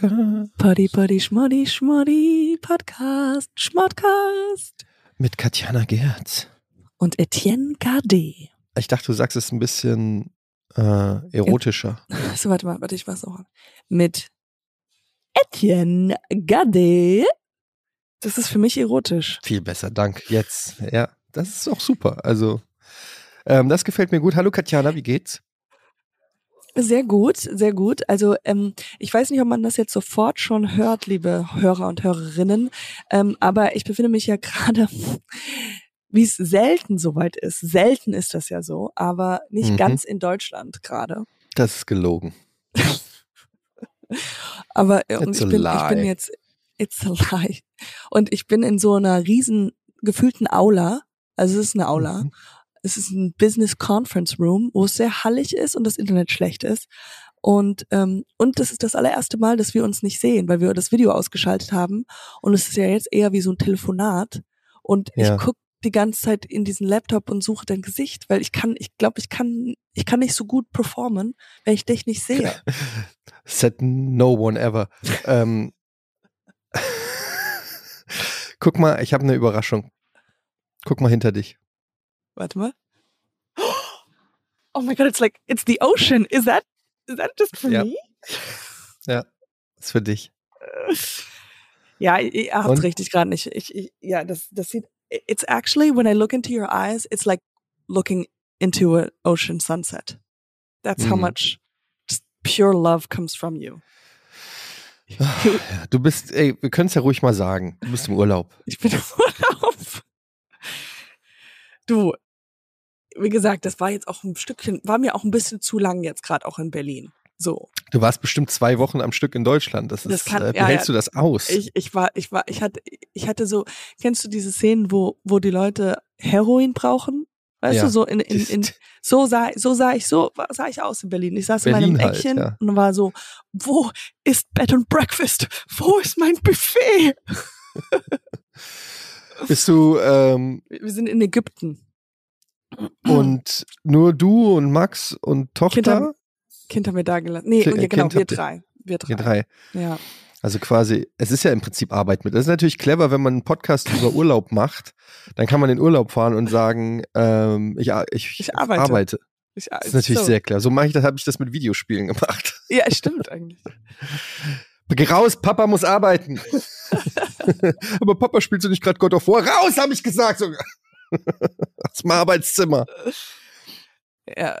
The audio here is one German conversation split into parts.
Podcast. Poddy, Poddy, Schmoddy, Schmoddy, Podcast, Schmodcast. Mit Katjana Gerz. Und Etienne Gade. Ich dachte, du sagst es ein bisschen äh, erotischer. So, warte mal, warte, ich mach's auch. Mit Etienne Gade. Das ist für mich erotisch. Viel besser, dank. Jetzt. Ja, das ist auch super. Also, ähm, das gefällt mir gut. Hallo Katjana, wie geht's? Sehr gut, sehr gut. Also ähm, ich weiß nicht, ob man das jetzt sofort schon hört, liebe Hörer und Hörerinnen, ähm, aber ich befinde mich ja gerade, wie es selten soweit ist. Selten ist das ja so, aber nicht Mhm. ganz in Deutschland gerade. Das ist gelogen. Aber äh, und ich bin, ich bin jetzt, it's a lie. Und ich bin in so einer riesen gefühlten Aula. Also es ist eine Aula. Mhm. Es ist ein Business Conference Room, wo es sehr hallig ist und das Internet schlecht ist. Und, ähm, und das ist das allererste Mal, dass wir uns nicht sehen, weil wir das Video ausgeschaltet haben. Und es ist ja jetzt eher wie so ein Telefonat. Und Ja. ich guck die ganze Zeit in diesen Laptop und suche dein Gesicht, weil ich kann, ich glaube, ich kann, ich kann nicht so gut performen, wenn ich dich nicht sehe. Said no one ever. ähm, Guck mal, ich habe eine Überraschung. Guck mal hinter dich. Warte mal. Oh my god, it's like it's the ocean. Is that is that just for Ja. me? ist für dich. Ja, ihr habt's Und? richtig gerade nicht. Ich, ich, ja, das, das sieht. It's actually when I look into your eyes, it's like looking into an ocean sunset. That's how Mhm. much pure love comes from you. Ja, Du bist, ey, wir können es ja ruhig mal sagen. Du bist im Urlaub. Ich bin im Urlaub. Du, wie gesagt, das war jetzt auch ein Stückchen, war mir auch ein bisschen zu lang jetzt gerade auch in Berlin. So. Du warst bestimmt zwei Wochen am Stück in Deutschland. Das ist, Das kann- äh, wie ja, hältst ja. du das aus? Ich, ich war, ich war, ich hatte, ich hatte so, kennst du diese Szenen, wo, wo die Leute Heroin brauchen? Weißt Ja. du, so in, in, in, so sah, so sah ich, so sah ich aus in Berlin. Ich saß in Berlin meinem halt, Eckchen ja. und war so, wo ist Bed and Breakfast? Wo ist mein Buffet? Bist du ähm, wir sind in Ägypten. Und nur du und Max und Tochter? Kind haben, kind haben wir da gelassen. Nee, und ja, genau, wir drei. Wir drei. Ihr drei. Ja. Also quasi, es ist ja im Prinzip Arbeit mit. Das ist natürlich clever, wenn man einen Podcast über Urlaub macht. Dann kann man in Urlaub fahren und sagen, ähm, ich, ich, Ich arbeite. Ich, Das ist natürlich so. sehr clever. So mache ich das, habe ich das mit Videospielen gemacht. Ja, stimmt eigentlich. Geh raus, Papa muss arbeiten. Aber Papa spielt so nicht gerade God of War. Raus, habe ich gesagt sogar. Aus dem Arbeitszimmer. Ja.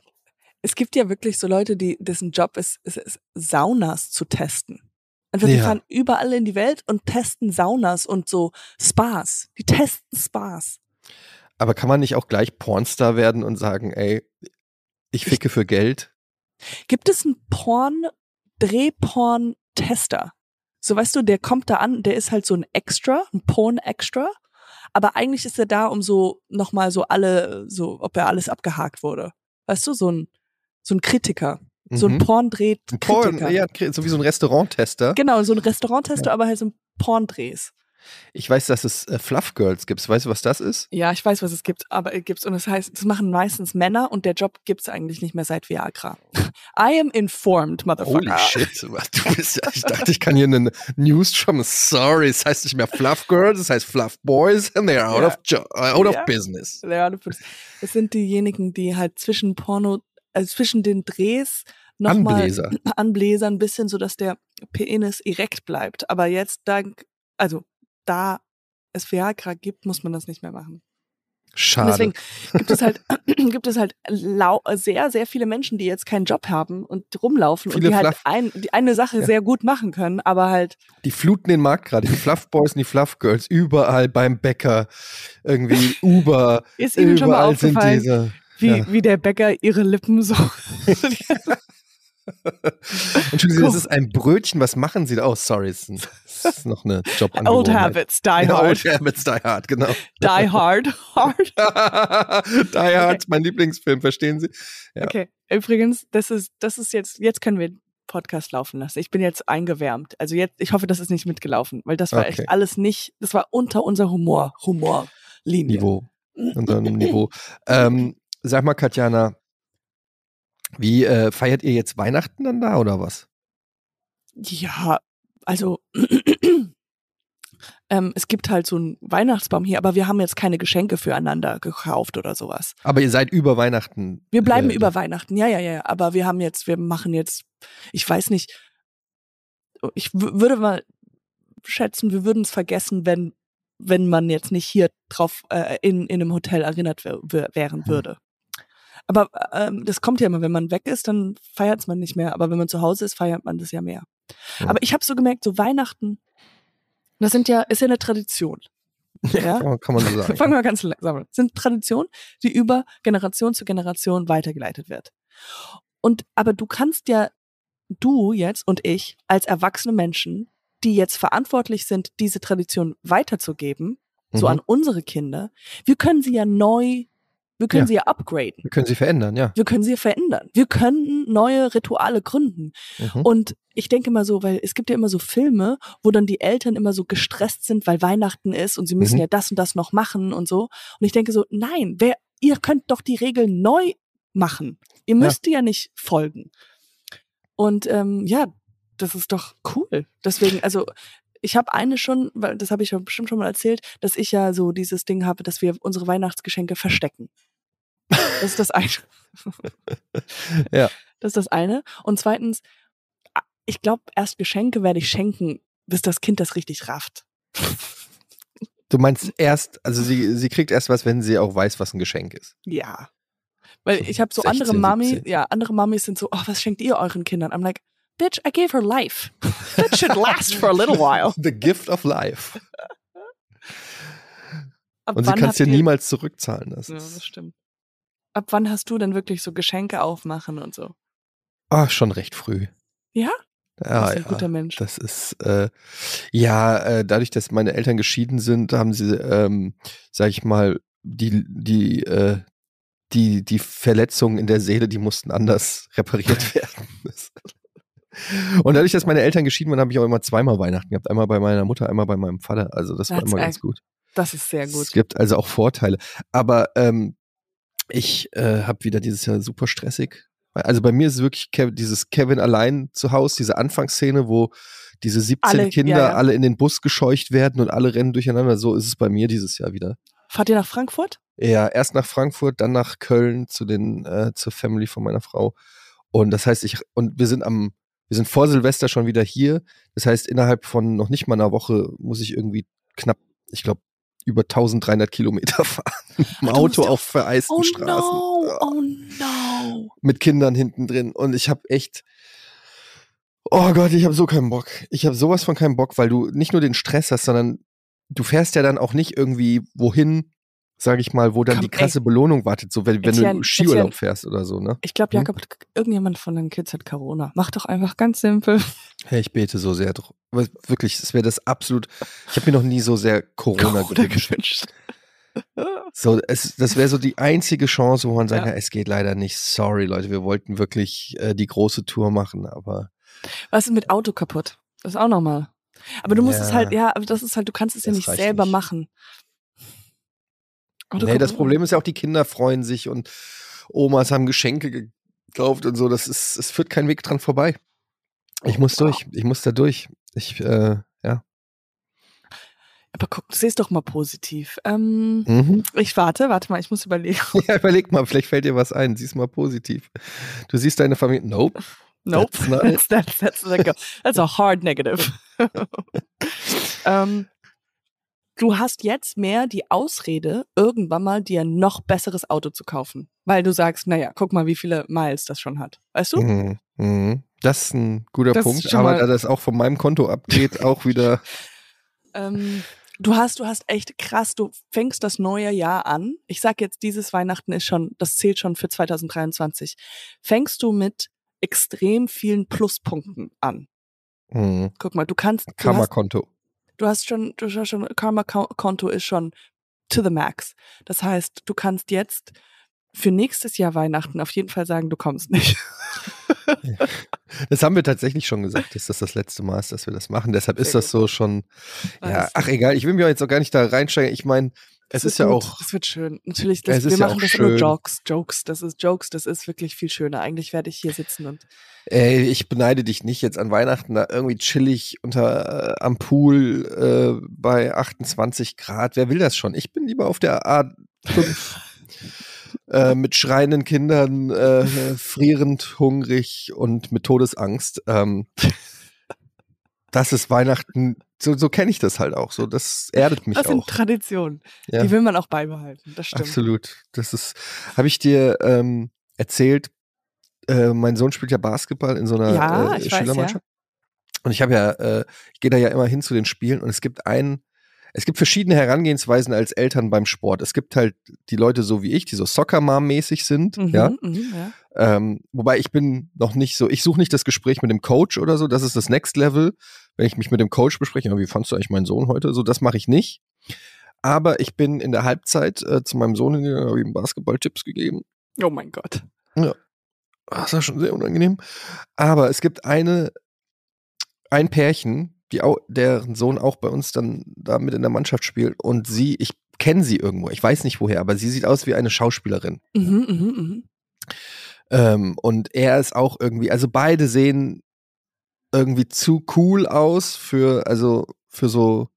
Es gibt ja wirklich so Leute, die, dessen Job ist, ist, ist Saunas zu testen. Einfach, die Ja. fahren überall in die Welt und testen Saunas und so Spas. Die testen Spas. Aber kann man nicht auch gleich Pornstar werden und sagen, ey, ich ficke für Geld? Gibt es einen Porn, Drehporn-Tester? So weißt du, der kommt da an, der ist halt so ein Extra, ein Porn-Extra. Aber eigentlich ist er da, um so nochmal so alle, so, ob er alles abgehakt wurde. Weißt du, so ein, so ein Kritiker. So ein Mhm. Porn-Dreht-Kritiker. Porn, ja, so wie so ein Restauranttester. Genau, so ein Restauranttester, aber halt so ein Porndrehs. Ich weiß, dass es äh, Fluff Girls gibt. Weißt du, was das ist? Ja, ich weiß, was es gibt, aber es gibt's und das heißt, das machen meistens Männer und der Job gibt's eigentlich nicht mehr seit Viagra. I am informed, motherfucker. Holy shit. Du bist ja, ich dachte, ich kann hier eine News schon. Sorry, es heißt nicht mehr Fluff Girls, es heißt Fluff Boys and they're out, Ja. of, uh, out Ja. of business. Ja, du bist- Es sind diejenigen, die halt zwischen Porno, also zwischen den Drehs nochmal Anbläser. anbläsern, ein bisschen, so dass der Penis erekt bleibt. Aber jetzt dank, also da es Viagra gibt, muss man das nicht mehr machen. Und Schade. deswegen gibt es halt, gibt es halt sehr, sehr viele Menschen, die jetzt keinen Job haben und rumlaufen Viele und die halt Fluff- ein, die eine Sache sehr gut machen können, aber halt, die fluten den Markt gerade. Die Fluff Boys und die Fluff Girls. Überall beim Bäcker. Irgendwie Uber. ist Ihnen schon mal überall sind aufgefallen, diese. wie, ja. wie der Bäcker ihre Lippen so. Entschuldigen Sie, das Cool. ist ein Brötchen. Was machen Sie da? Oh, sorry, es ist, noch eine Old Jobangewohnheit. habits, die Ja, hard. Old Habits, Die Hard, genau. Die hard, hard. die Hard, mein Lieblingsfilm, verstehen Sie? Ja. Okay, übrigens, das ist, das ist jetzt, jetzt können wir den Podcast laufen lassen. Ich bin jetzt eingewärmt. Also jetzt, ich hoffe, das ist nicht mitgelaufen, weil das war Okay. echt alles nicht, das war unter unser Humor, Humorlinie. Niveau. Unter einem Niveau. Ähm, sag mal, Katjana, wie äh, feiert ihr jetzt Weihnachten dann da oder was? Ja, also ähm, es gibt halt so einen Weihnachtsbaum hier, aber wir haben jetzt keine Geschenke füreinander gekauft oder sowas. Aber ihr seid über Weihnachten. Wir bleiben äh, über Weihnachten, ja, ja, ja. Aber wir haben jetzt, wir machen jetzt, ich weiß nicht, ich w- würde mal schätzen, wir würden es vergessen, wenn, wenn man jetzt nicht hier drauf äh, in, in einem Hotel erinnert wär, wär, wären Hm. würde. Aber ähm, das kommt ja immer, wenn man weg ist, dann feiert man nicht mehr. Aber wenn man zu Hause ist, feiert man das ja mehr. Ja. Aber ich habe so gemerkt, so Weihnachten, das sind ja, ist ja eine Tradition. Ja? Kann man- kann man so sagen. Fangen wir ganz langsam an. Sind Traditionen, die über Generation zu Generation weitergeleitet wird. Und aber du kannst ja, du jetzt und ich als erwachsene Menschen, die jetzt verantwortlich sind, diese Tradition weiterzugeben, so Mhm. an unsere Kinder, wir können sie ja neu, wir können Ja. sie ja upgraden. Wir können sie verändern, ja. Wir können sie verändern. Wir können neue Rituale gründen. Mhm. Und ich denke mal so, weil es gibt ja immer so Filme, wo dann die Eltern immer so gestresst sind, weil Weihnachten ist und sie müssen Mhm. ja das und das noch machen und so. Und ich denke so, nein, wer, ihr könnt doch die Regeln neu machen. Ihr Ja. müsst ja nicht folgen. Und ähm, ja, das ist doch cool. Deswegen, also ich habe eine schon, weil das habe ich ja bestimmt schon mal erzählt, dass ich ja so dieses Ding habe, dass wir unsere Weihnachtsgeschenke verstecken. Das ist das eine. Ja. Das ist das eine. Und zweitens, ich glaube, erst Geschenke werde ich schenken, bis das Kind das richtig rafft. Du meinst erst, also sie, sie kriegt erst was, wenn sie auch weiß, was ein Geschenk ist. Ja. Weil So ich habe so 16, andere Mami, 17. ja, andere Mamis sind so, oh, was schenkt ihr euren Kindern? I'm like, bitch, I gave her life. That should last for a little while. The gift of life. Ab Und sie kann es dir niemals zurückzahlen. Das Ja, das stimmt. Ab wann hast du denn wirklich so Geschenke aufmachen und so? ah, schon recht früh. Ja? Ja, das ist ein ja. guter Mensch. Das ist, äh, ja, äh, dadurch, dass meine Eltern geschieden sind, haben sie, ähm, sag ich mal, die, die, äh, die, die Verletzungen in der Seele, die mussten anders repariert werden. Das- Und dadurch, dass meine Eltern geschieden waren, habe ich auch immer zweimal Weihnachten gehabt. Einmal bei meiner Mutter, einmal bei meinem Vater. Also das war That's immer ganz gut. Das ist sehr Es gut. gibt also auch Vorteile. Aber ähm, ich äh, habe wieder dieses Jahr super stressig. Also bei mir ist es wirklich Kev dieses Kevin allein zu Hause, diese Anfangsszene, wo diese 17 Alle, Kinder ja, ja. alle in den Bus gescheucht werden und alle rennen durcheinander. So ist es bei mir dieses Jahr wieder. Fahrt ihr nach Frankfurt? Ja, erst nach Frankfurt, dann nach Köln zu den äh, zur Family von meiner Frau. Und das heißt, ich und wir sind am wir sind vor Silvester schon wieder hier. Das heißt, innerhalb von noch nicht mal einer Woche muss ich irgendwie knapp, ich glaube, über 1300 Kilometer fahren im Auto auf vereisten Oh Straßen no, oh no. mit Kindern hinten drin. Und ich habe echt, oh Gott, ich habe so keinen Bock. Ich habe sowas von keinen Bock, weil du nicht nur den Stress hast, sondern du fährst ja dann auch nicht irgendwie wohin, sage ich mal, wo dann Komm, die krasse Belohnung wartet, so wenn, wenn du Etienne, in Skiurlaub Etienne. fährst oder so, ne? Ich glaube, Hm? Jakob, irgendjemand von deinen Kids hat Corona. Mach doch einfach ganz simpel. Hey, ich bete so sehr. Wirklich, es wäre das absolut. Ich habe mir noch nie so sehr Corona, Corona gewünscht. So, es, das wäre so die einzige Chance, wo man sagen Ja. es geht leider nicht. Sorry, Leute, wir wollten wirklich äh, die große Tour machen, aber Was ist mit Auto kaputt? Das ist auch nochmal. Aber du musst es Ja. halt, ja, aber das ist halt, du kannst es ja nicht selber nicht. machen. Auto nee, das. Problem ist ja auch, die Kinder freuen sich und Omas haben Geschenke gekauft und so. Das ist, es führt kein Weg dran vorbei. Ich Oh, muss durch. Ich muss da durch. Ich, äh, ja. Aber guck, seh es doch mal positiv. Ähm, Mhm. ich warte, warte mal, ich muss überlegen. Ja, überleg mal, vielleicht fällt dir was ein. Sieh's mal positiv. Du siehst deine Familie. Nope. Nope. That's not That's, that's, that's, like a, that's a hard negative. ähm, du hast jetzt mehr die Ausrede, irgendwann mal dir ein noch besseres Auto zu kaufen. Weil du sagst, naja, guck mal, wie viele Miles das schon hat. Weißt du? Mhm. Mhm. Das ist ein guter Das Punkt, aber da das auch von meinem Konto abgeht, auch wieder. Ähm, du hast, du hast echt krass, du fängst das neue Jahr an. Ich sag jetzt, dieses Weihnachten ist schon, das zählt schon für 2023. Fängst du mit extrem vielen Pluspunkten an. Mhm. Guck mal, du kannst, du hast, Karma-Konto. Du hast schon, du hast schon, Karma-Konto ist schon to the max. Das heißt, du kannst jetzt für nächstes Jahr Weihnachten auf jeden Fall sagen, du kommst nicht. Das haben wir tatsächlich schon gesagt, dass das das letzte Mal ist, dass wir das machen. Deshalb ist das so schon. Ja, ach egal, ich will mir jetzt auch gar nicht da reinsteigen. Ich meine, Es ist wird ja gut, auch, Das wird schön. Natürlich, das, Es wir ja machen auch das nur schön. Jokes. Jokes, das ist Jokes, das ist wirklich viel schöner. Eigentlich werde ich hier sitzen und ey, ich beneide dich nicht jetzt an Weihnachten da irgendwie chillig unter äh, am Pool äh, bei 28 Grad. Wer will das schon? Ich bin lieber auf der A5 äh, mit schreienden Kindern, äh, frierend, hungrig und mit Todesangst. Ähm, das ist Weihnachten, so, so kenne ich das halt auch. So, das erdet mich das sind auch. Traditionen. Ja. Die will man auch beibehalten. Das stimmt. Absolut. Das ist, habe ich dir ähm, erzählt, äh, mein Sohn spielt ja Basketball in so einer Ja, äh, ich weiß, Schülermannschaft. Und ich habe ja, äh, ich gehe da ja immer hin zu den Spielen und es gibt einen, es gibt verschiedene Herangehensweisen als Eltern beim Sport. Es gibt halt die Leute so wie ich, die so Soccer-Mom-mäßig sind, Mhm, ja. mhm, ja. Ähm, wobei ich bin noch nicht so, ich suche nicht das Gespräch mit dem Coach oder so, das ist das Next Level. Wenn ich mich mit dem Coach bespreche, ja, wie fandst du eigentlich meinen Sohn heute? So, das mache ich nicht. Aber ich bin in der Halbzeit äh, zu meinem Sohn hingegangen, habe ihm Basketball-Tipps gegeben. Oh mein Gott. Das war schon sehr unangenehm. Aber es gibt eine, ein Pärchen, die auch, deren Sohn auch bei uns dann da mit in der Mannschaft spielt. Und sie, ich kenne sie irgendwo, ich weiß nicht woher, aber sie sieht aus wie eine Schauspielerin. Mhm, mhm, mhm. Ähm, und er ist auch irgendwie, also beide sehen irgendwie zu cool aus für, also für so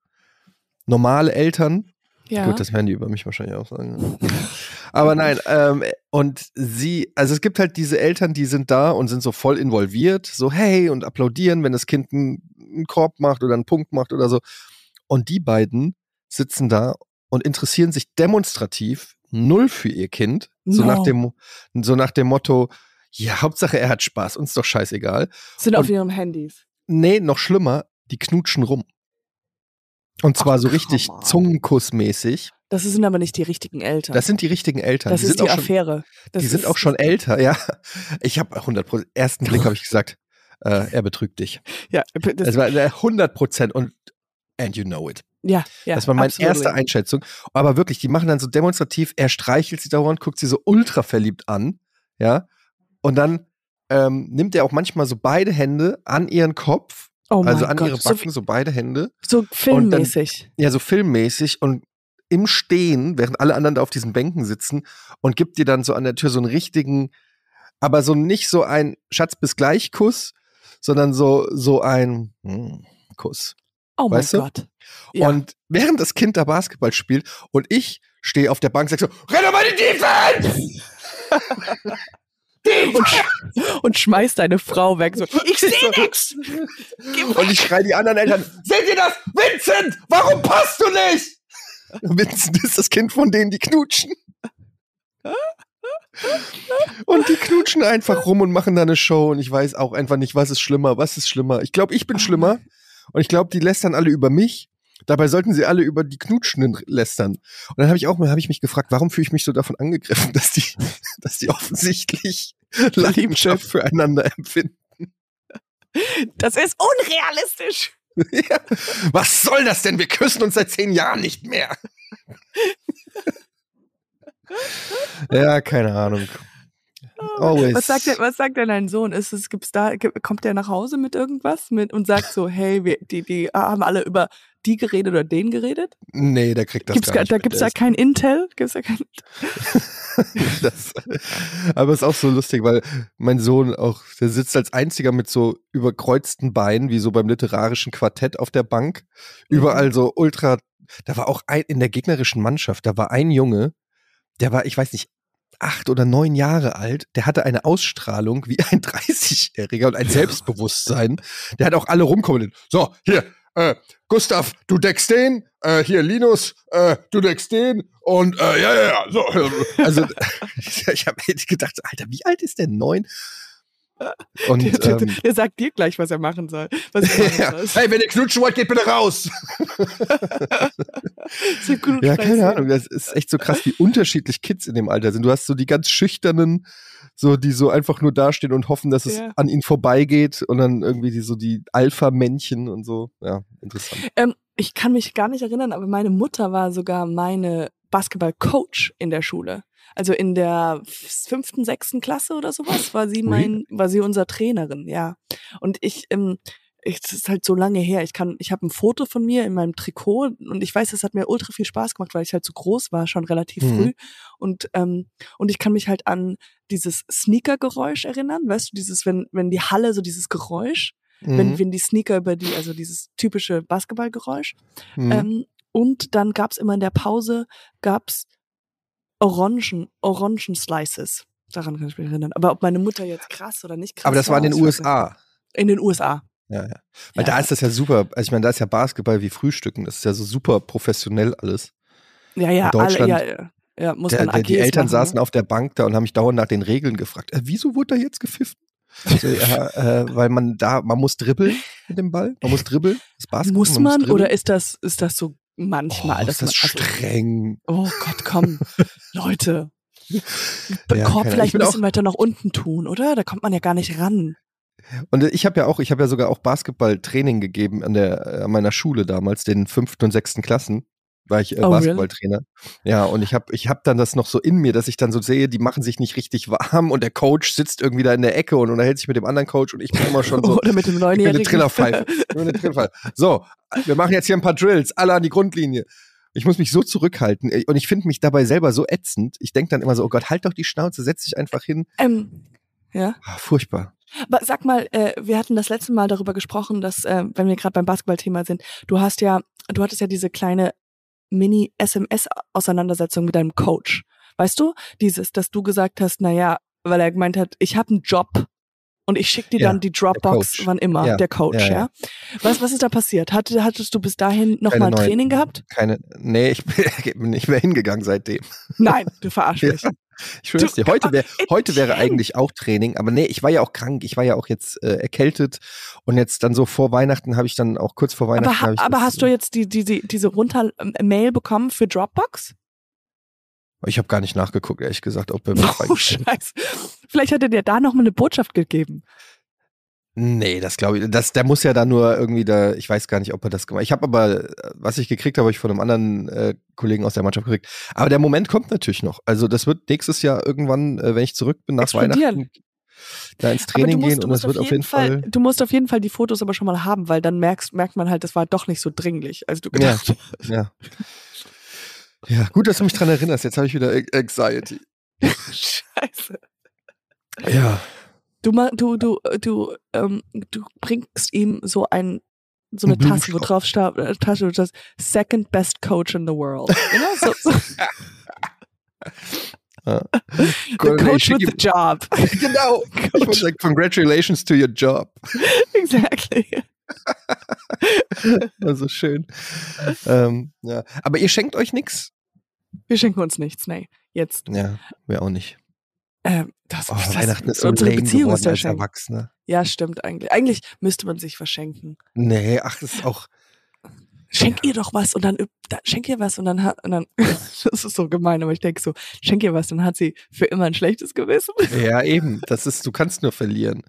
normale Eltern. Ja. Gut, das werden die über mich wahrscheinlich auch sagen. Aber nein, ähm, und sie, also es gibt halt diese Eltern, die sind da und sind so voll involviert, so hey und applaudieren, wenn das Kind einen, einen Korb macht oder einen Punkt macht oder so. Und die beiden sitzen da und interessieren sich demonstrativ null für ihr Kind, so No. nach dem, so nach dem Motto, ja, Hauptsache er hat Spaß, uns doch scheißegal. Sind auf und- ihren Handys. Nee, noch schlimmer, die knutschen rum. Und zwar Ach, so richtig. Zungenkussmäßig. Das sind aber nicht die richtigen Eltern. Das sind die richtigen Eltern. das die ist sind die auch schon, Affäre. Das die sind auch schon älter, ja. Ich habe 100 Prozent, ersten Blick habe ich gesagt, äh, er betrügt dich. Ja, das, Das war äh, 100 Prozent und and you know it. ja, ja. das war meine absolutely. erste Einschätzung. Aber wirklich, die machen dann so demonstrativ, er streichelt sie dauernd, guckt sie so ultra verliebt an, ja. Und dann ähm, nimmt er auch manchmal so beide Hände an ihren Kopf, Oh also an Gott. ihre Backen, so beide Hände. So, so filmmäßig. ja, so filmmäßig und im Stehen, während alle anderen da auf diesen Bänken sitzen und gibt dir dann so an der Tür so einen richtigen, aber so nicht so ein Schatz bis gleich Kuss, sondern so, so ein hm, Kuss. oh mein weißt du? Gott. Ja. Und während das Kind da Basketball spielt und ich stehe auf der Bank, sag so, renn doch mal die Defense! und, sch- und schmeißt deine Frau weg. So, ich sehe nix. Und ich schreie die anderen Eltern, seht ihr das? Vincent, warum passt du nicht? Vincent ist das Kind von denen, die knutschen. Und die knutschen einfach rum und machen da eine Show und ich weiß auch einfach nicht, was ist schlimmer, was ist schlimmer. Ich glaube, ich bin schlimmer und ich glaube, die lästern alle über mich. Dabei sollten sie alle über die Knutschenden lästern. Und dann habe ich auch mal, habe ich mich gefragt, warum fühle ich mich so davon angegriffen, dass die, dass die offensichtlich Leidenschaft füreinander empfinden. Das ist unrealistisch. Ja. Was soll das denn? Wir küssen uns seit zehn Jahren nicht mehr. ja, keine Ahnung. Always. Was sagt, was sagt denn dein Sohn? Ist es, gibt's da, gibt- kommt der nach Hause mit irgendwas mit und sagt so, hey, wir, die, die haben alle über die geredet oder den geredet? Nee, der kriegt das Gibt's gar nicht da Der da ist- kein Intel? Gibt's da kein, das, aber ist auch so lustig, weil mein Sohn auch, der sitzt als einziger mit so überkreuzten Beinen, wie so beim literarischen Quartett auf der Bank. Überall so ultra, da war auch ein, in der gegnerischen Mannschaft, da war ein Junge, der war, ich weiß nicht, acht oder neun Jahre alt, der hatte eine Ausstrahlung wie ein 30-Jähriger und ein Selbstbewusstsein. Der hat auch alle rumkommen. So, hier, äh, Gustav, du deckst den, äh, hier Linus, äh, du deckst den und äh, ja, ja, ja, so. Also ich habe gedacht, Alter, wie alt ist der? Neun? Und der, der, ähm, der sagt dir gleich, was er machen soll. Was er machen ja, hey, wenn ihr knutschen wollt, geht bitte raus. Ja, keine Ahnung. Das ist echt so krass, wie unterschiedlich Kids in dem Alter sind. Du hast so die ganz schüchternen, so die so einfach nur dastehen und hoffen, dass es Ja. an ihnen vorbeigeht und dann irgendwie die so die Alpha-Männchen und so. Ja, interessant. Ähm, ich kann mich gar nicht erinnern, aber meine Mutter war sogar meine Basketball-Coach in der Schule. Also in der fünften, sechsten Klasse oder sowas war sie mein, war sie unser Trainerin, ja. Und ich, ähm, ich, das ist halt so lange her. Ich kann, ich habe ein Foto von mir in meinem Trikot und ich weiß, es hat mir ultra viel Spaß gemacht, weil ich halt so groß war, schon relativ Mhm. früh. Und, ähm, und ich kann mich halt an dieses Sneaker-Geräusch erinnern, weißt du, dieses, wenn, wenn die Halle so dieses Geräusch, wenn, Mhm. wenn die Sneaker über die, also dieses typische Basketballgeräusch. Mhm. Ähm, und dann gab's immer in der Pause, gab's Orangen, Orangen-Slices. Daran kann ich mich erinnern. Aber ob meine Mutter jetzt krass oder nicht krass Aber das war in den. USA. In den USA. Ja, ja. Weil Ja. da ist das ja super. Also ich meine, da ist ja Basketball wie Frühstücken. Das ist ja so super professionell alles. Ja, ja, In alle, Deutschland, ja, ja. ja muss Der, man der, die Eltern machen, saßen ne? auf der Bank da und haben mich dauernd nach den Regeln gefragt. Äh, wieso wurde da jetzt gepfiffen? So, ja, äh, weil man da, man muss dribbeln mit dem Ball. Man muss dribbeln. Das Basketball, Muss man dribbeln. oder ist das, ist das so manchmal? oh, dass ist das man, also, streng. oh Gott, komm. Leute. Ja, Korb vielleicht ein bisschen weiter nach unten tun, oder? Da kommt man ja gar nicht ran. Und ich habe ja auch, ich habe ja sogar auch Basketballtraining gegeben an der äh, an meiner Schule damals, den fünften und sechsten Klassen, war ich äh, Oh, really? Basketballtrainer. Ja, und ich habe ich habe dann das noch so in mir, dass ich dann so sehe, die machen sich nicht richtig warm und der Coach sitzt irgendwie da in der Ecke und unterhält sich mit dem anderen Coach und ich bin immer schon so Oder mit dem ich bin eine. Trillerpfeife. Eine Trillerpfeife. So, wir machen jetzt hier ein paar Drills, alle an die Grundlinie. Ich muss mich so zurückhalten und ich finde mich dabei selber so ätzend. Ich denke dann immer so, oh Gott, halt doch die Schnauze, setz dich einfach hin. ähm, ja. Ah, furchtbar. Aber sag mal, äh, wir hatten das letzte Mal darüber gesprochen, dass, äh, wenn wir gerade beim Basketballthema sind, du hast ja, du hattest ja diese kleine Mini-SMS-Auseinandersetzung mit deinem Coach. Weißt du? Dieses, dass du gesagt hast, na ja, weil er gemeint hat, ich habe einen Job und ich schicke dir Ja, dann die Dropbox, wann immer, Ja, der Coach, ja, ja. Was, was ist da passiert? Hatte, hattest du bis dahin noch Keine mal ein neuen- Training gehabt? Keine, nee, ich bin nicht mehr hingegangen seitdem. Nein, du verarsch Ja. mich. Ich schwör's dir, heute, wär, heute wäre eigentlich auch Training, aber nee, ich war ja auch krank, ich war ja auch jetzt äh, erkältet und jetzt dann so vor Weihnachten habe ich dann auch kurz vor Weihnachten. Aber, ha- aber das, hast du jetzt die, die, die, diese runter ähm, Mail bekommen für Dropbox? Ich habe gar nicht nachgeguckt, ehrlich gesagt, ob er Oh, Scheiße. Vielleicht hat er dir da noch mal eine Botschaft gegeben. Nee, das glaube ich. Das, der muss ja da nur irgendwie da, ich weiß gar nicht, ob er das gemacht hat. Ich habe aber, was ich gekriegt habe, habe ich von einem anderen äh, Kollegen aus der Mannschaft gekriegt. Aber der Moment kommt natürlich noch. Also das wird nächstes Jahr irgendwann, äh, wenn ich zurück bin nach. Weihnachten, da ins Training musst, gehen du und musst das wird auf jeden Fall. Du musst auf jeden Fall die Fotos aber schon mal haben, weil dann merkst, merkt man halt, das war doch nicht so dringlich, als du Ja. gedacht Ja. Ja, gut, dass du mich dran erinnerst. Jetzt habe ich wieder Anxiety. Scheiße. Ja. Du, du, du, äh, du, ähm, du bringst ihm so ein, so eine Ein Tasse, wo drauf steht, äh, Tasche, wo steht, second best coach in the world. You know? so, so, ja. the coach with the job. genau. Ich wollte sagen, congratulations to your job. exactly. Also schön. ähm, ja. Aber ihr schenkt euch nix? Wir schenken uns nichts, nee. Jetzt. Ja, wir auch nicht. Ähm, das, Oh, das, Weihnachten ist so unsere lame Beziehung geworden als Schenk. Erwachsener. Ja, stimmt eigentlich. Eigentlich müsste man sich verschenken. Nee, ach, das ist auch. Schenk ihr doch was und dann, üb- da, schenk ihr was und dann hat, und dann, das ist so gemein, aber ich denke so, schenk ihr was, dann hat sie für immer ein schlechtes Gewissen. Ja, eben. Das ist, du kannst nur verlieren.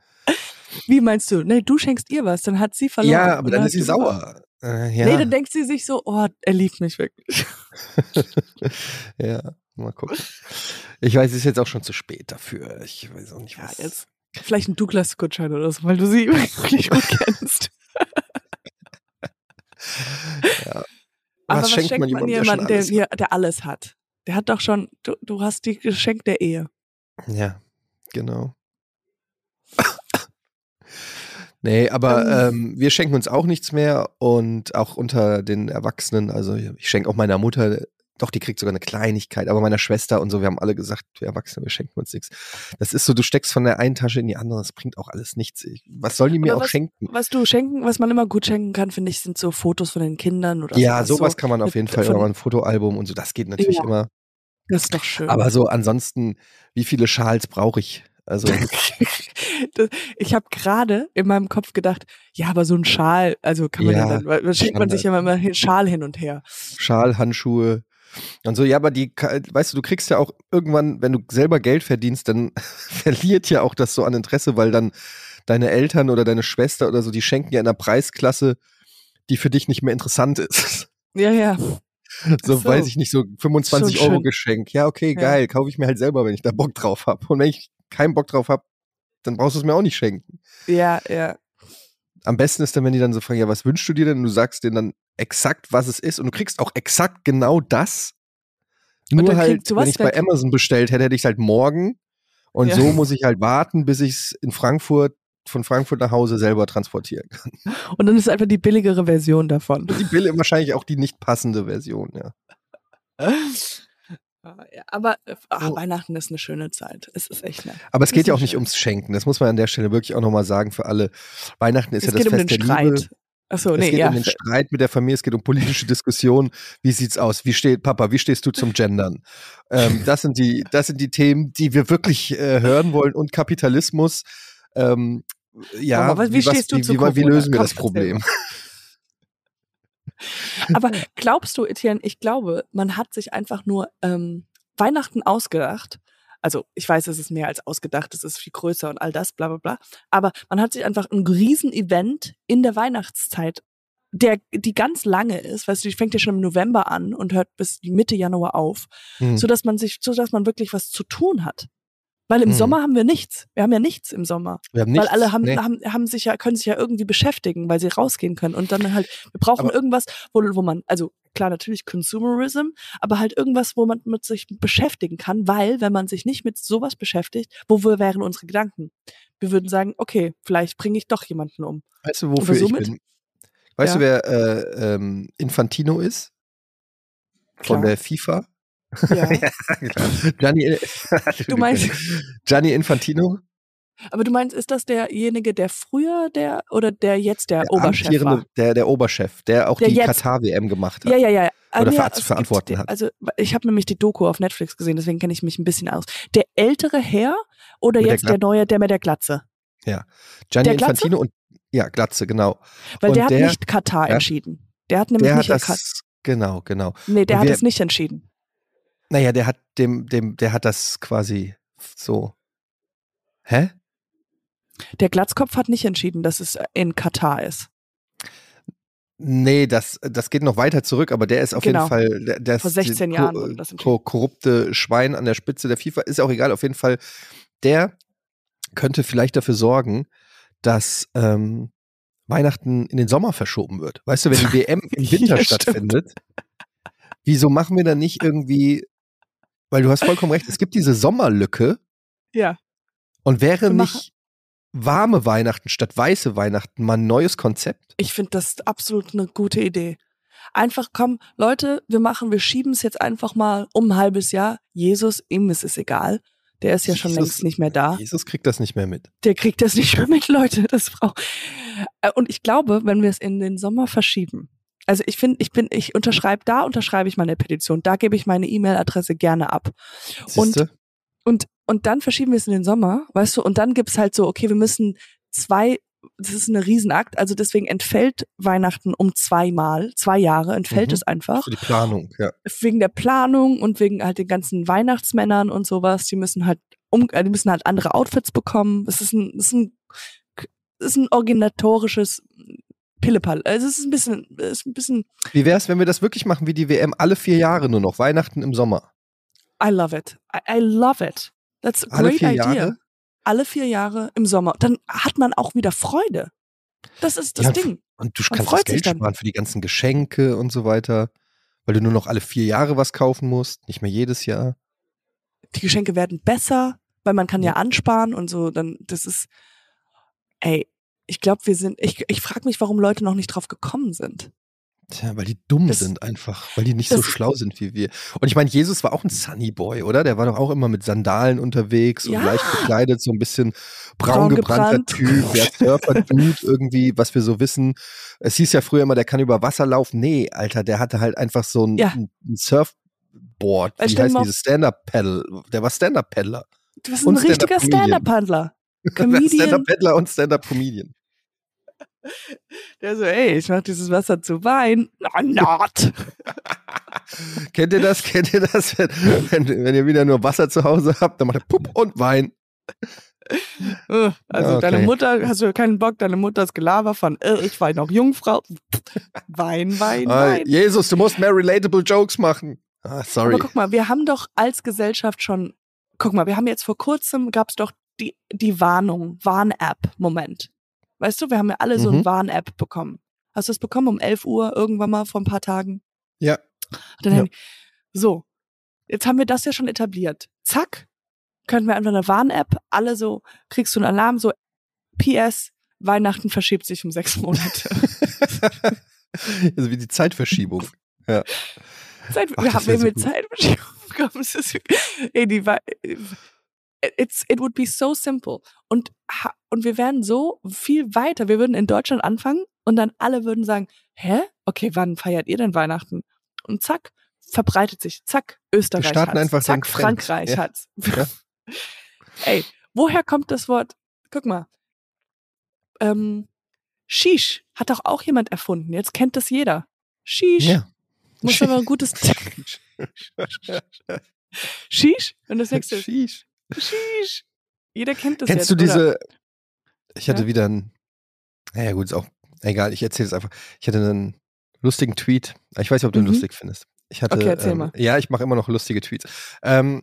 Wie meinst du? Nee, du schenkst ihr was, dann hat sie verloren. Ja, aber dann ist sie sauer. Äh, ja. Nee, dann denkt sie sich so, oh, er liebt mich wirklich. ja, mal gucken. Ich weiß, es ist jetzt auch schon zu spät dafür. Ich weiß auch nicht, Ja, was. jetzt. Vielleicht ein Douglas-Gutschein oder so, weil du sie wirklich gut kennst. Ja. Aber was schenkt man jemandem, der jemandem, der, alles hier, der alles hat? Der hat doch schon, du, du hast die Geschenk der Ehe. Ja, genau. nee, aber ähm, wir schenken uns auch nichts mehr und auch unter den Erwachsenen, also ich schenke auch meiner Mutter, doch, die kriegt sogar eine Kleinigkeit, aber meiner Schwester und so, wir haben alle gesagt, wir Erwachsene, wir schenken uns nichts. Das ist so, du steckst von der einen Tasche in die andere, das bringt auch alles nichts. Ich- Was sollen die mir Aber auch schenken? Was du schenken, was man immer gut schenken kann, finde ich, sind so Fotos von den Kindern oder Ja, sowas. sowas so, kann man auf jeden Fall, oder ein Fotoalbum und so, das geht natürlich Ja. immer. Das ist doch schön. Aber so ansonsten, wie viele Schals brauche ich? Also, ich habe gerade in meinem Kopf gedacht, ja, aber so ein Schal, also kann man ja, Ja, dann, schickt man sich ja immer Schal hin und her. Schal, Handschuhe und so. Ja, aber die, weißt du, du kriegst ja auch irgendwann, wenn du selber Geld verdienst, dann verliert ja auch das so an Interesse, weil dann deine Eltern oder deine Schwester oder so, die schenken ja in einer Preisklasse, die für dich nicht mehr interessant ist. Ja, ja. So, so. weiß ich nicht, so 25 Schon Euro schön. Geschenk. Ja, okay, Ja. geil, kaufe ich mir halt selber, wenn ich da Bock drauf habe. Und wenn ich keinen Bock drauf habe, dann brauchst du es mir auch nicht schenken. Ja, ja. Am besten ist dann, wenn die dann so fragen, ja, was wünschst du dir denn? Und du sagst denen dann exakt, was es ist und du kriegst auch exakt genau das. Nur halt, wenn was ich bei weg? Amazon bestellt hätte, hätte ich es halt morgen. Und Ja. so muss ich halt warten, bis ich es in Frankfurt, von Frankfurt nach Hause selber transportieren kann. Und dann ist es einfach die billigere Version davon. Die Bille wahrscheinlich auch die nicht passende Version, ja. Ah, Aber äh, ah, Oh. Weihnachten ist eine schöne Zeit. Es ist echt nett. Aber es geht ja auch schön. nicht ums Schenken. Das muss man an der Stelle wirklich auch nochmal sagen für alle. Weihnachten ist Es ja das geht um Fest den der Liebe. Streit. Achso, Es nee, geht ja. um den Streit mit der Familie, es geht um politische Diskussionen. Wie sieht's aus? Wie steht Papa? Wie stehst du zum Gendern? Ähm, das sind die, das sind die Themen, die wir wirklich äh, hören wollen. Und Kapitalismus. Ähm, ja, was- wie was- stehst du wie, zu wie, wie lösen wir das Problem? Aber glaubst du, Etienne, ich glaube, man hat sich einfach nur ähm, Weihnachten ausgedacht. Also ich weiß, es ist mehr als ausgedacht, es ist viel größer und all das, bla bla bla. Aber man hat sich einfach ein Riesen-Event in der Weihnachtszeit, der, die ganz lange ist, weißt du, die fängt ja schon im November an und hört bis Mitte Januar auf, Hm. so dass man sich, so dass man wirklich was zu tun hat. Weil im Hm. Sommer haben wir nichts. Wir haben ja nichts im Sommer. Wir haben Weil nichts. alle haben, nee. haben, haben sich ja, können sich ja irgendwie beschäftigen, weil sie rausgehen können. Und dann halt, wir brauchen Aber- irgendwas, wo, wo man, also klar, natürlich Consumerism, aber halt irgendwas, wo man mit sich beschäftigen kann, weil, wenn man sich nicht mit sowas beschäftigt, wo wir wären unsere Gedanken? Wir würden sagen, okay, vielleicht bringe ich doch jemanden um. Weißt du, wofür ich bin? Weißt Ja. du, wer äh, ähm, Infantino ist? Von Klar. der FIFA? Ja. Gianni, Du meinst- Gianni Infantino? aber du meinst, ist das derjenige, der früher der oder der jetzt der, Der Oberchef war? Der, der Oberchef, der auch Der die Katar-WM gemacht hat. Ja, ja, ja. Ah, Oder nee, ver- zu verantworten gibt, hat. Also ich habe nämlich die Doku auf Netflix gesehen, deswegen kenne ich mich ein bisschen aus. Der ältere Herr oder Mit der jetzt der, neue, der mit der Glatze? Gianni Der Glatze? Infantino und ja, Glatze, genau. Weil Und der hat der- nicht Katar ja. entschieden. Der hat nämlich Der hat nicht Katar. das, genau, genau. Nee, der und hat wir- es nicht entschieden. Naja, der hat dem, dem, der hat das quasi so. Hä? Der Glatzkopf hat nicht entschieden, dass es in Katar ist. Nee, das, das geht noch weiter zurück, aber der ist auf Genau. jeden Fall der, der Vor ist 16 die Jahren wurde das ko korrupte Schwein an der Spitze der FIFA. Ist auch egal, auf jeden Fall. Der könnte vielleicht dafür sorgen, dass ähm, Weihnachten in den Sommer verschoben wird. Weißt du, wenn die WM im Winter stattfindet, wieso machen wir dann nicht irgendwie, weil du hast vollkommen recht, es gibt diese Sommerlücke Ja. und wäre Wir nicht warme Weihnachten statt weiße Weihnachten mal ein neues Konzept? Ich finde das absolut eine gute Idee. Einfach komm, Leute, wir machen, wir schieben es jetzt einfach mal um ein halbes Jahr. Jesus, ihm ist es egal. Der ist ja schon Jesus- längst nicht mehr da. Jesus kriegt das nicht mehr mit. Der kriegt das nicht mehr mit, Leute, das Frau. Äh, Und ich glaube, wenn wir es in den Sommer verschieben, also ich finde, ich bin, ich unterschreibe, da unterschreibe ich meine Petition, da gebe ich meine E-Mail-Adresse gerne ab. Und- Siehste? Und, und dann verschieben wir es in den Sommer, weißt du, und dann gibt's halt so, okay, wir müssen zwei, das ist eine Riesenakt, also deswegen entfällt Weihnachten um zweimal, zwei Jahre entfällt Mhm. es einfach. Für die Planung, ja. Wegen der Planung und wegen halt den ganzen Weihnachtsmännern und sowas, die müssen halt um, äh, die müssen halt andere Outfits bekommen. Es ist ein, es ist ein, es ist ein organisatorisches Pillepall. Also es ist ein bisschen, es ist ein bisschen, Wie wär's, wenn wir das wirklich machen wie die WM alle vier Jahre nur noch, Weihnachten im Sommer? I love it. I, I love it. That's a Alle great vier idea. Jahre? Alle vier Jahre im Sommer. Dann hat man auch wieder Freude. Das ist das Ja, Ding. Und du Man kannst das Geld dann. sparen für die ganzen Geschenke und so weiter, weil du nur noch alle vier Jahre was kaufen musst, nicht mehr jedes Jahr. Die Geschenke werden besser, weil man kann ja Ja. ansparen und so. Dann, das ist, ey, ich glaube, wir sind, ich, ich frage mich, warum Leute noch nicht drauf gekommen sind. Tja, weil die dumm Das- sind einfach, weil die nicht so schlau sind wie wir. Und ich meine, Jesus war auch ein Sunny Boy, oder? Der war doch auch immer mit Sandalen unterwegs und Ja. leicht bekleidet, so ein bisschen braun Braun gebrannter gebrannt. Typ, der Surfer-Dude irgendwie, was wir so wissen. Es hieß ja früher immer, der kann über Wasser laufen. Nee, Alter, der hatte halt einfach so ein, Ja. ein Surfboard. Weil Wie heißt dieses Stand-Up-Paddle? Der war Stand-Up-Paddler. Du bist Und ein richtiger Comedian. Stand-Up-Paddler und Stand-Up-Comedian. Der so, ey, ich mach dieses Wasser zu Wein. Na, not. Kennt ihr das? Kennt ihr das? Wenn, wenn, ihr wieder nur Wasser zu Hause habt, dann macht er Pup und Wein. Also Okay. deine Mutter, hast du keinen Bock, deine Mutters Gelaber von, äh, ich war noch Jungfrau. Wein, Wein, Ah, Wein. Jesus, du musst mehr relatable Jokes machen. Ah, sorry. Aber guck mal, wir haben doch als Gesellschaft schon, guck mal, wir haben jetzt vor kurzem, gab's doch die, die Warnung, Warn-App, Moment. Weißt du, wir haben ja alle so eine Mhm. Warn-App bekommen. Hast du es bekommen um 11 Uhr irgendwann mal vor ein paar Tagen? Ja. Ja. Handy. So, jetzt haben wir das ja schon etabliert. Zack, können wir einfach eine Warn-App, alle so, kriegst du einen Alarm, so PS, Weihnachten verschiebt sich um sechs Monate. also wie die Zeitverschiebung. Zeit, Ach, wir das haben mit. Zeitverschiebung bekommen. Ey, die it's, it would be so simple. Und, und wir wären so viel weiter. Wir würden in Deutschland anfangen und dann alle würden sagen, hä? Okay, wann feiert ihr denn Weihnachten? Und zack, verbreitet sich. Zack, Österreich Wir starten hat's. einfach Zack. Frankreich Ja. hat's. Ja. Ey, woher kommt das Wort? Guck mal. Ähm, Shish hat doch auch jemand erfunden. Jetzt kennt das jeder. Shish. Ja. Muss aber ein gutes Shish. Und das nächste ist Sheesh. Jeder kennt das Kennst jetzt, du oder? diese? Ich hatte Ja? wieder einen. Naja, gut, ist auch egal. Ich erzähle es einfach. Ich hatte einen lustigen Tweet. Ich weiß nicht, ob du ihn Mhm. lustig findest. Ich hatte. Okay, erzähl ähm, mal. Ja, ich mache immer noch lustige Tweets. Ähm,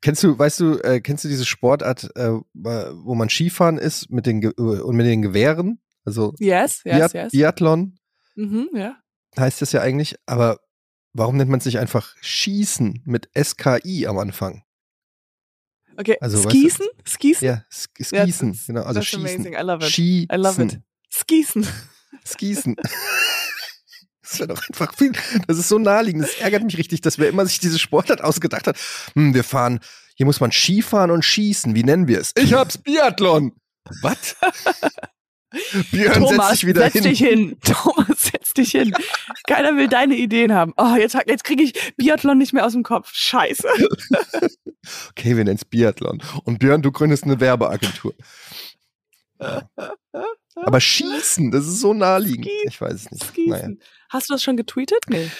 kennst du, weißt du, äh, kennst du diese Sportart, äh, wo man Skifahren ist mit den Ge und mit den Gewehren? Also Yes, yes, Biath yes. Biathlon Mhm, ja. heißt das ja eigentlich. Aber warum nennt man es nicht einfach Schießen mit SKI am Anfang? Okay, Also, weißt du- Skießen? Skießen? Ja, Sk Ja, Skießen, that's- genau. Also that's Schießen. amazing. I love it. Schießen. I love it. Skießen. Skießen. Das wäre doch einfach viel. Das ist so naheliegend. Das ärgert mich richtig, dass wer immer sich diese Sportart ausgedacht hat. Hm, wir fahren, hier muss man Skifahren und schießen. Wie nennen wir es? Ich hab's Biathlon. Was? Björn, setz Thomas, dich wieder setz hin. dich hin. Thomas, setz dich hin. Keiner will deine Ideen haben. Oh, jetzt, jetzt kriege ich Biathlon nicht mehr aus dem Kopf. Scheiße. Okay, wir nennen es Biathlon. Und Björn, du gründest eine Werbeagentur. Aber Schießen, das ist so naheliegend. Skießen. Ich weiß es nicht. Naja. Hast du das schon getweetet? Nee.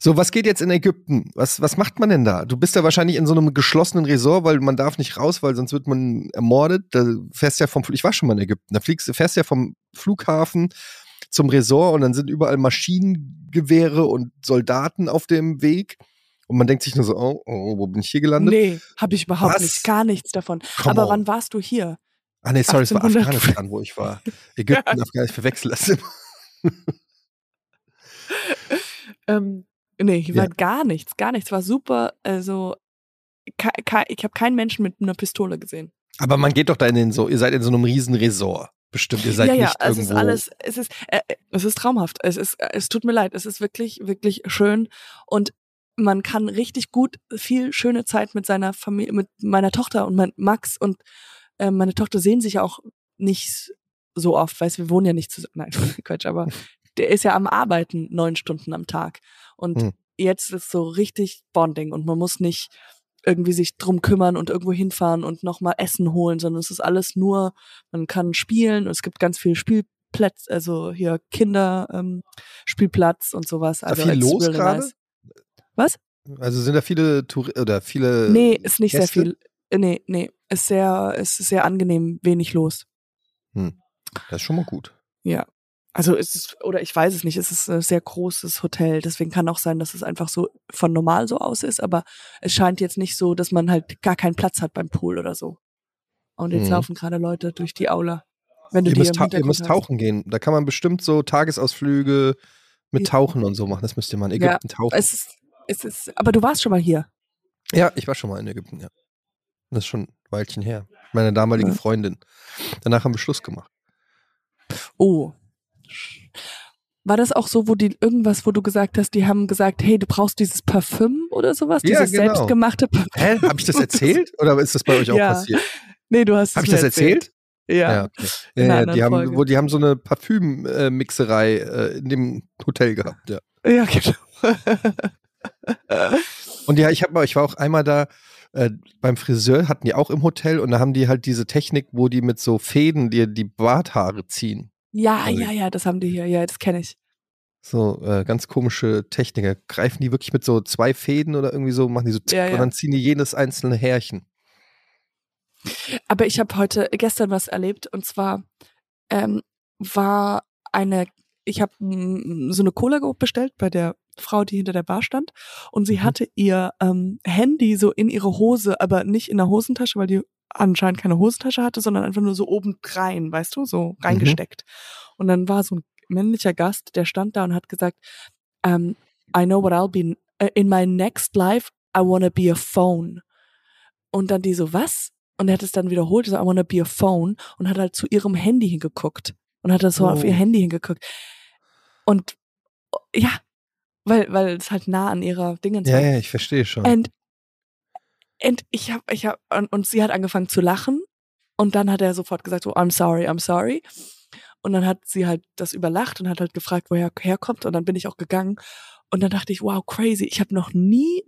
So, was geht jetzt in Ägypten? Was, was macht man denn da? Du bist ja wahrscheinlich in so einem geschlossenen Resort, weil man darf nicht raus, weil sonst wird man ermordet. Da fährst ja vom, ich war schon mal in Ägypten, da fliegst, fährst ja vom Flughafen zum Resort und dann sind überall Maschinengewehre und Soldaten auf dem Weg. Und man denkt sich nur so, oh, oh wo bin ich hier gelandet? Nee, habe ich überhaupt Was? nicht. Gar nichts davon. Come Aber on. wann warst du hier? Ah, nee, sorry, es war 1800. Afghanistan, wo ich war. Ägypten, Afghanistan, ich verwechsel das immer. Ähm, nee, hier Ja. war gar nichts, gar nichts. War super. Also, ich habe keinen Menschen mit einer Pistole gesehen. Aber man geht doch da in den so, ihr seid in so einem riesen Resort. Bestimmt, ihr seid ja, ja, nicht es irgendwo. ist alles, es ist, äh, es ist traumhaft. Es ist, äh, es tut mir leid. Es ist wirklich, wirklich schön und man kann richtig gut viel schöne Zeit mit seiner Familie, mit meiner Tochter und mein Max und äh, meine Tochter sehen sich auch nicht so oft, weißt wir wohnen ja nicht zusammen. Nein, Quatsch, aber der ist ja am Arbeiten neun Stunden am Tag und Hm. jetzt ist so richtig Bonding und man muss nicht irgendwie sich drum kümmern und irgendwo hinfahren und nochmal Essen holen, sondern es ist alles nur, man kann spielen und es gibt ganz viel Spielplätze, also hier Kinder, ähm, Spielplatz und sowas. da Also viel los really gerade? nice. Was? Also sind da viele Touri oder viele. Nee, ist nicht Gäste? sehr viel. Äh, Nee, nee, ist sehr, ist sehr angenehm, wenig los. Das ist schon mal gut. Ja. Also es ist, oder ich weiß es nicht, es ist ein sehr großes Hotel, deswegen kann auch sein, dass es einfach so von normal so aus ist, aber es scheint jetzt nicht so, dass man halt gar keinen Platz hat beim Pool oder so. Und jetzt Mhm. laufen gerade Leute durch die Aula. Wenn du Ihr müsst, ihr müsst hast. tauchen gehen. Da kann man bestimmt so Tagesausflüge mit Ja. Tauchen und so machen. Das müsst ihr mal in Ja, Ägypten tauchen. Es ist, es ist, aber du warst schon mal hier. Ja, ich war schon mal in Ägypten, ja. Das ist schon ein Weilchen her. Meine damalige Ja. Freundin. Danach haben wir Schluss gemacht. Oh. War das auch so, wo die irgendwas, wo du gesagt hast, die haben gesagt, hey, du brauchst dieses Parfüm oder sowas, Ja, dieses genau. selbstgemachte Parfüm? Hä? Habe ich das erzählt? Oder ist das bei euch auch Ja. passiert? Nee, du hast Habe es ich das mir erzählt? Ja. okay. Ja, einer ja, die, anderen haben, Folge. wo, die haben so eine Parfümmixerei äh, in dem Hotel gehabt, ja. Ja, genau. Und ja, ich habe ich war auch einmal da äh, beim Friseur, hatten die auch im Hotel und da haben die halt diese Technik, wo die mit so Fäden dir die Barthaare ziehen. Ja, Also- ja, ja, das haben die hier. Ja, das kenne ich. So äh, ganz komische Technik. Da greifen die wirklich mit so zwei Fäden oder irgendwie so, machen die so Ja, ja. und dann ziehen die jedes einzelne Härchen. Aber ich habe heute, gestern was erlebt und zwar ähm, war eine, ich habe so eine Cola bestellt bei der Frau, die hinter der Bar stand und sie Mhm. hatte ihr ähm, Handy so in ihre Hose, aber nicht in der Hosentasche, weil die anscheinend keine Hosentasche hatte, sondern einfach nur so oben rein, weißt du, so reingesteckt. Mhm. Und dann war so ein männlicher Gast, der stand da und hat gesagt, um, ähm, I know what I'll be uh, in my next life. I wanna be a phone. Und dann die so, was? Und er hat es dann wiederholt, so, I wanna be a phone und hat halt zu ihrem Handy hingeguckt und hat das so oh. auf ihr oh. Handy hingeguckt. Und ja, weil, weil es halt nah an ihrer Dingen Ja, ja, ich verstehe schon. Und, und ich hab, ich hab, und, und sie hat angefangen zu lachen und dann hat er sofort gesagt, so, I'm sorry, I'm sorry. Und dann hat sie halt das überlacht und hat halt gefragt, woher herkommt. Und dann bin ich auch gegangen. Und dann dachte ich, wow, crazy. Ich habe noch nie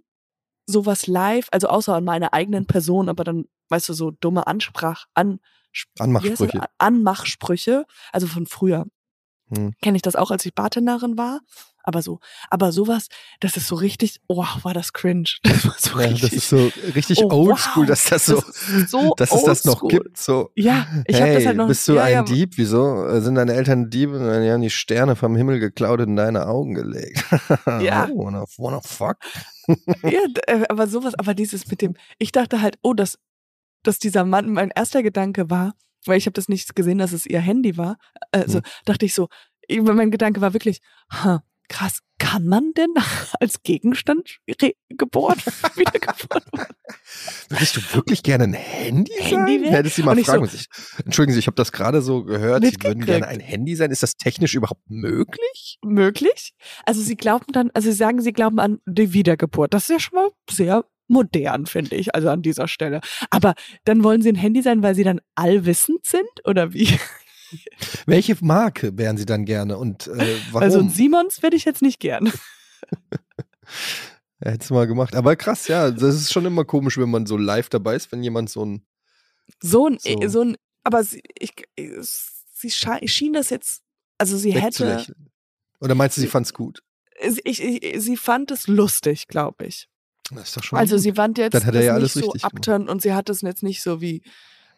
sowas live, also außer an meiner eigenen Person, aber dann, weißt du, so dumme Ansprach, an, Anmachsprüche. Anmachsprüche, also von früher. Hm. Kenne ich das auch, als ich Bartenderin war. Aber so, aber sowas, das ist so richtig, oh, war das cringe. Das war so ja, richtig. Das ist so richtig oh, oldschool, wow. dass das so, das so dass es das noch gibt. So, ja, ich hey, habe das halt noch. Bist du ja, ein ja. Dieb? Wieso sind deine Eltern Diebe? Und dann haben die Sterne vom Himmel geklaut und in deine Augen gelegt. ja. oh, wanna, wanna fuck? ja, äh, aber sowas, aber dieses mit dem, ich dachte halt, oh, dass, dass dieser Mann, mein erster Gedanke war, weil ich habe das nicht gesehen, dass es ihr Handy war. Also hm. dachte ich so, mein Gedanke war wirklich, ha, krass, kann man denn als Gegenstand geboren, wiedergeboren werden? Würdest du wirklich gerne ein Handy, Handy sein? Hättest du mal fragen so, Entschuldigen Sie, ich habe das gerade so gehört, Sie würden gerne ein Handy sein. Ist das technisch überhaupt möglich? Möglich? Also Sie glauben dann, also Sie sagen, Sie glauben an die Wiedergeburt. Das ist ja schon mal sehr modern, finde ich, also an dieser Stelle. Aber dann wollen Sie ein Handy sein, weil Sie dann allwissend sind oder wie? Welche Marke wären Sie dann gerne und äh, warum? Also Simons werde ich jetzt nicht gern. ja, hättest du mal gemacht. Aber krass, ja, das ist schon immer komisch, wenn man so live dabei ist, wenn jemand so ein so ein so, so ein aber sie, ich, sie schien das jetzt also sie hätte oder meinst du, sie fand es gut? Ich, ich, sie fand es lustig, glaube ich. Also sie fand jetzt Dann hat er ja alles nicht so abturn und sie hat es jetzt nicht so wie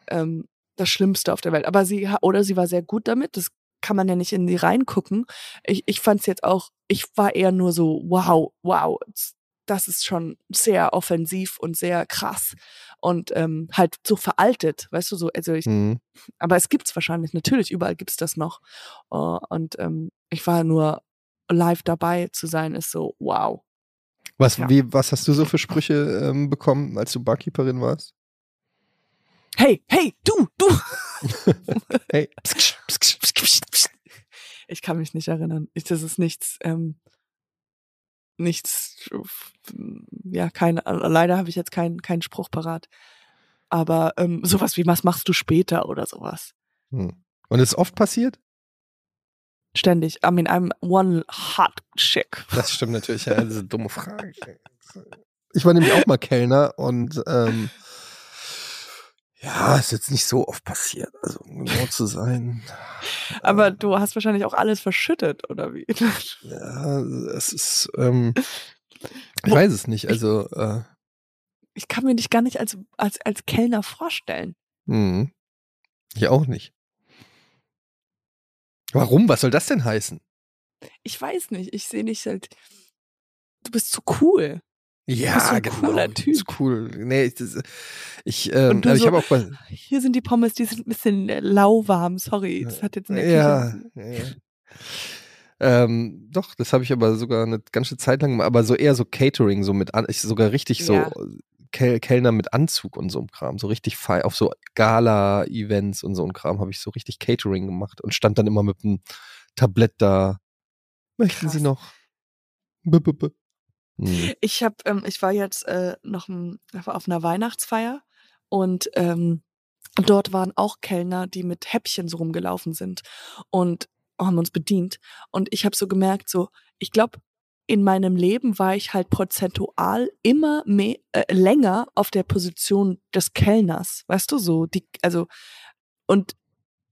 ähm, das Schlimmste auf der Welt. Aber sie, oder sie war sehr gut damit. Das kann man ja nicht in sie reingucken. Ich, ich fand es jetzt auch, ich war eher nur so, wow, wow, das ist schon sehr offensiv und sehr krass und ähm, halt so veraltet, weißt du so. Also ich, mhm. aber es gibt's wahrscheinlich natürlich überall gibt's das noch uh, und ähm, ich war nur live dabei zu sein ist so wow. Was ja. wie was hast du so für Sprüche ähm, bekommen, als du Barkeeperin warst? hey, hey, du, du. hey. Ich kann mich nicht erinnern. Ich, das ist nichts, ähm, nichts, ja, kein, leider habe ich jetzt keinen keinen Spruch parat. Aber ähm, sowas wie, was machst du später oder sowas. Hm. Und ist oft passiert? Ständig. I mean, I'm one hot chick. Das stimmt natürlich, ja, diese dumme Frage. Ich war nämlich auch mal Kellner und ähm, ja, ist jetzt nicht so oft passiert, also um genau zu sein. Aber ähm, du hast wahrscheinlich auch alles verschüttet, oder wie? Ja, es ist, ähm, ich weiß es nicht, also. Äh, ich kann mir dich gar nicht als, als, als Kellner vorstellen. Mhm. Ich auch nicht. Warum? Was soll das denn heißen? Ich weiß nicht. Ich sehe dich halt. Du bist zu cool. Ja, so ein genau. cooler Typ. Ist cool. Nee, ich, ich, ähm, so, ich habe auch bei, Hier sind die Pommes, die sind ein bisschen äh, lauwarm. Sorry, das hat jetzt eine ja, ja. Ähm, doch, das habe ich aber sogar eine ganze Zeit lang gemacht, aber so eher so Catering, so mit, an, ich sogar richtig so ja. Kel Kellner mit Anzug und so einem Kram, so richtig fei auf so Gala-Events und so ein Kram habe ich so richtig Catering gemacht und stand dann immer mit einem Tablett da. Möchten Krass. Sie noch? B -b -b Mhm. Ich habe, ähm, ich war jetzt äh, noch auf einer Weihnachtsfeier und ähm, dort waren auch Kellner, die mit Häppchen so rumgelaufen sind und haben uns bedient. Und ich habe so gemerkt, so, ich glaube, in meinem Leben war ich halt prozentual immer mehr, äh, länger auf der Position des Kellners, weißt du so, die, also und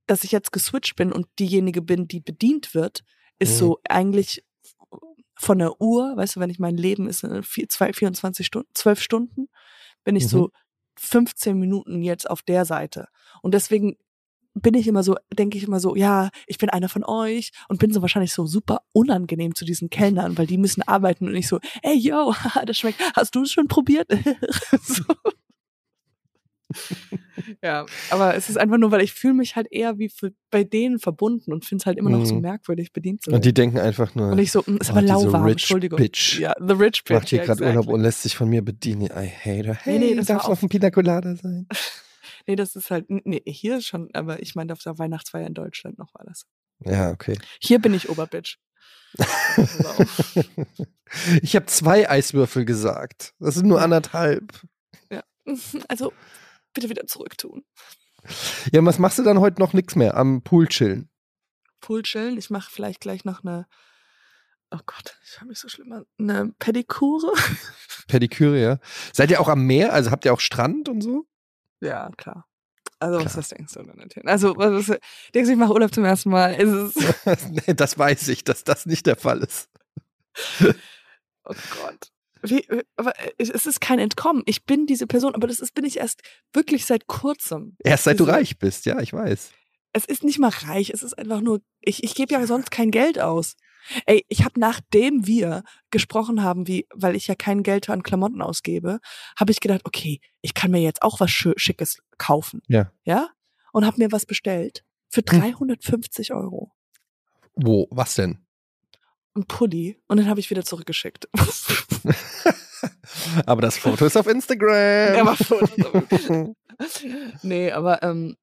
dass ich jetzt geswitcht bin und diejenige bin, die bedient wird, ist mhm. so eigentlich von der Uhr, weißt du, wenn ich mein Leben ist in 24 Stunden, 12 Stunden, bin ich mhm. so 15 Minuten jetzt auf der Seite. Und deswegen bin ich immer so, denke ich immer so, ja, ich bin einer von euch und bin so wahrscheinlich so super unangenehm zu diesen Kellnern, weil die müssen arbeiten und ich so, ey, yo, das schmeckt, hast du es schon probiert? so. ja, aber es ist einfach nur, weil ich fühle mich halt eher wie für, bei denen verbunden und finde es halt immer noch so Mhm. merkwürdig, bedient zu werden. Und die denken einfach nur, und ich so, mm, ist oh, aber diese lauwarm, Entschuldigung. Bitch Ja, the rich bitch. macht hier ja, gerade Urlaub exactly. und lässt sich von mir bedienen. I hate her. Hey, Nee, nee, das darf war noch ein Pina Colada sein? Nee, das ist halt, nee, hier ist schon, aber ich meine auf der Weihnachtsfeier in Deutschland noch war das. Ja, okay. Hier bin ich Oberbitch. Auf. ich habe zwei Eiswürfel gesagt. Das sind nur anderthalb. Also, bitte wieder zurücktun. Ja, und was machst du dann heute noch nix mehr? Am Pool chillen. Pool chillen. Ich mache vielleicht gleich noch eine, oh Gott, ich habe mich so schlimm an, eine Pedikure. Pediküre, ja. Seid ihr auch am Meer? Also habt ihr auch Strand und so? Ja, klar. Also, was Klar. das denkst du denn? Also, was ist, denkst du, ich mache Urlaub zum ersten Mal? Ist es, nee, das weiß ich, dass das nicht der Fall ist. oh Gott. Wie, aber es es ist kein Entkommen. Ich bin diese Person, aber das ist, bin ich erst wirklich seit kurzem. Erst seit du Diese- reich bist, ja, ich weiß. es ist nicht mal reich, es ist einfach nur, ich, ich gebe ja sonst kein Geld aus. Ey, ich habe nachdem wir gesprochen haben, wie, weil ich ja kein Geld an Klamotten ausgebe, habe ich gedacht, okay, ich kann mir jetzt auch was Schickes kaufen. Ja. Ja? Und habe mir was bestellt für Hm. 350 Euro. Wo, was denn? Ein Pulli. Und den habe ich wieder zurückgeschickt. Aber das Foto ist auf Instagram. Der war schon. nee, aber ähm,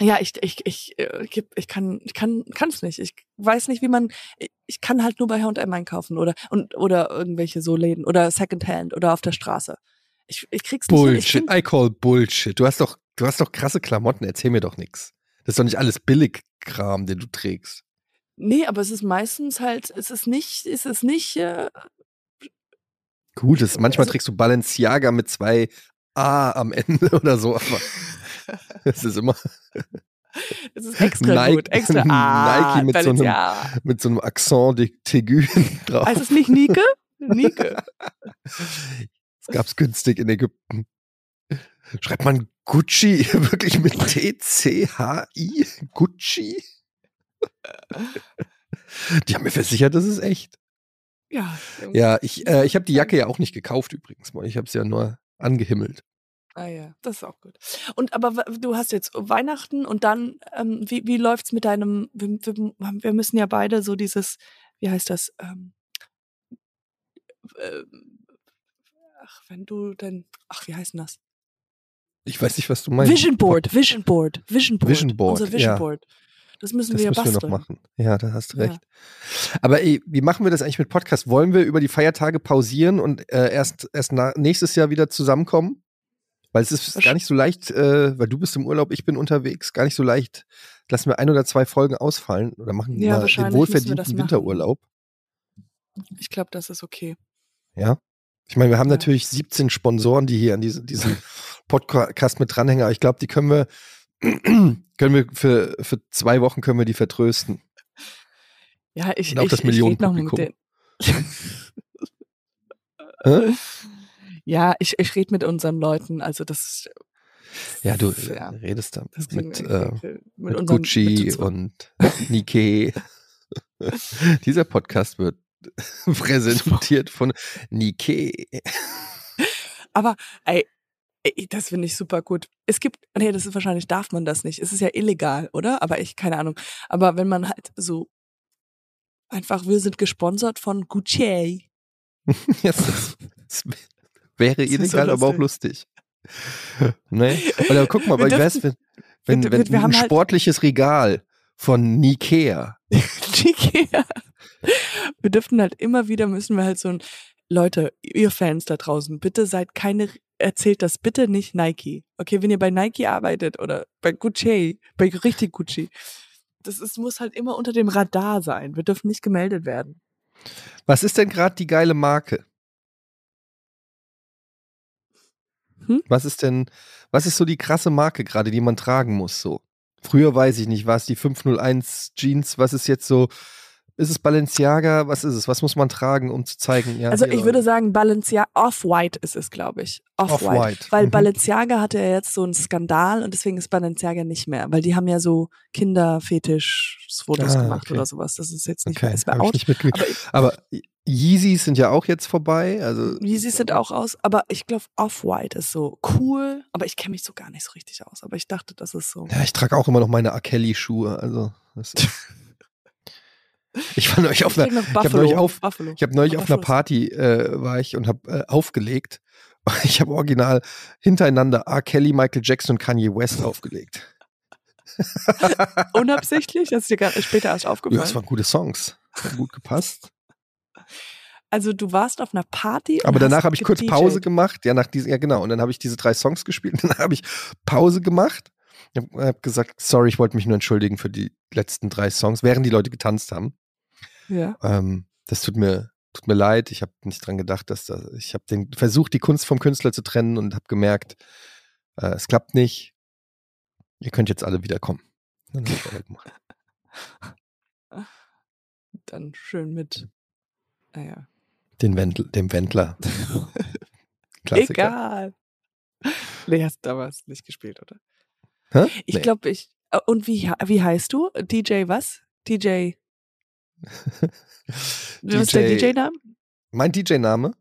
ja, ich, ich, ich, äh, geb- ich kann, ich kann, kann es nicht. Ich weiß nicht, wie man, ich- ich kann halt nur bei H&M einkaufen oder, und, oder irgendwelche so Läden oder Secondhand oder auf der Straße. Ich, ich krieg's nicht hin. Ich Bullshit. I call Bullshit. Du hast doch, du hast doch krasse Klamotten. Erzähl mir doch nix. Das ist doch nicht alles Billigkram, den du trägst. nee, aber es ist meistens halt, es ist nicht, es ist nicht, äh, Gut, das, manchmal Also- trägst du Balenciaga mit zwei A am Ende oder so, aber es ist immer es ist extra Nike- gut, extra, ah, Nike mit so einem- ja. mit so einem Accent de Taigu drauf. Heißt es nicht Nike? Nike. Das gab's günstig in Ägypten. Schreibt man Gucci wirklich mit T-C-H-I? Gucci? Die haben mir versichert, das ist echt. Ja. Ja, ich, äh, ich habe die Jacke ja auch nicht gekauft übrigens. Ich habe sie ja nur angehimmelt. Ah ja, das ist auch gut. Und aber du hast jetzt Weihnachten und dann, ähm, wie, wie läuft's mit deinem, wir, wir, wir müssen ja beide so dieses, wie heißt das, ähm, äh, ach, wenn du dann, ach, wie heißt denn das? Ich weiß nicht, was du meinst. Vision Board, Vision Board, Vision Board. Vision Board, Unser Vision ja. Board. Das müssen Das wir ja müssen wir basteln. noch machen. Ja, da hast du Ja. recht. Aber ey, wie machen wir das eigentlich mit Podcast? Wollen wir über die Feiertage pausieren und äh, erst, erst nächstes Jahr wieder zusammenkommen? Weil es ist gar nicht so leicht, äh, weil du bist im Urlaub, ich bin unterwegs, gar nicht so leicht. Lassen wir ein oder zwei Folgen ausfallen oder machen Ja, mal den wohlverdienten. Winterurlaub. Ich glaube, das ist okay. Ja. Ich meine, wir haben Ja. natürlich 17 Sponsoren, die hier an diese, diesem Podcast mit dranhängen, aber ich glaube, die können wir, können wir für, für zwei Wochen können wir die vertrösten. Ja, ich, Und auch ich, das ich red noch mit Millionenpublikum. den. Ja, ich, ich rede mit unseren Leuten, also das Ja, du Ja. redest da mit, äh, mit, mit unseren- Gucci mit und Nike. Dieser Podcast wird präsentiert von Nike. Aber ey, ey das finde ich super gut. Es gibt, nee, das ist wahrscheinlich darf man das nicht. Es ist ja illegal, oder? Aber ich keine Ahnung. Aber wenn man halt so einfach, wir sind gesponsert von Gucci. Ja, das, das wäre illegal, aber auch lustig. Ne? Oder guck mal, wie wär's, dürfen- wenn, wenn, wir- wenn wir ein halt- sportliches Regal von Nikea. Ikea. Wir dürften halt immer wieder müssen wir halt so ein Leute, ihr Fans da draußen, bitte seid keine erzählt das bitte nicht Nike. Okay, wenn ihr bei Nike arbeitet oder bei Gucci, bei richtig Gucci, das ist, muss halt immer unter dem Radar sein. Wir dürfen nicht gemeldet werden. Was ist denn gerade die geile Marke? Hm? Was ist denn, was ist so die krasse Marke gerade, die man tragen muss so? Früher weiß ich nicht, war es die 501 Jeans, was ist jetzt so Ist es Balenciaga? Was ist es? Was muss man tragen, um zu zeigen? Ja, also ich würde sagen, Balenciaga, Off-White ist es, glaube ich. Off-White. Off-White. Weil Mhm. Balenciaga hatte ja jetzt so einen Skandal und deswegen ist Balenciaga nicht mehr. Weil die haben ja so Kinderfetisch-Fotos Ah, gemacht okay. oder sowas. Das ist jetzt nicht Okay, mehr, ist mehr hab ich out. nicht. Aber Aber Yeezys sind ja auch jetzt vorbei. Also sieht es auch aus? Aber ich glaube, Off-White ist so cool. Aber ich kenne mich so gar nicht so richtig aus. Aber ich dachte, das ist so. ja, ich trage auch immer noch meine R. Kelly-Schuhe. Also das ist ich war neulich auf einer, ich habe neulich auf, Buffalo. ich habe neulich auf einer Party äh, war ich und habe äh, aufgelegt. Ich habe original hintereinander R. Kelly, Michael Jackson und Kanye West aufgelegt. Unabsichtlich? Das ist dir gerade später erst Ja, aufgefallen. das waren gute Songs. Hat gut gepasst. also du warst auf einer Party. und Aber danach habe ich kurz. Pause gemacht. Ja, nach diesen, ja genau. Und dann habe ich diese drei Songs gespielt. Dann habe ich Pause gemacht. Ich habe hab gesagt, sorry, ich wollte mich nur entschuldigen für die letzten drei Songs, während die Leute getanzt haben. Ja. Ähm, das tut mir, tut mir leid. Ich habe nicht dran gedacht, dass da, ich habe den versucht, die Kunst vom Künstler zu trennen und habe gemerkt, äh, es klappt nicht. Ihr könnt jetzt alle wiederkommen. Dann. Dann schön mit. Naja. Den Wendl, dem Wendler. Klassiker. Egal. Nee, hast damals nicht gespielt, oder? Hä? Ich Nee. glaube, ich. äh, Und wie, wie heißt du? DJ was? DJ. Was ist der DJ-Name? Mein DJ-Name?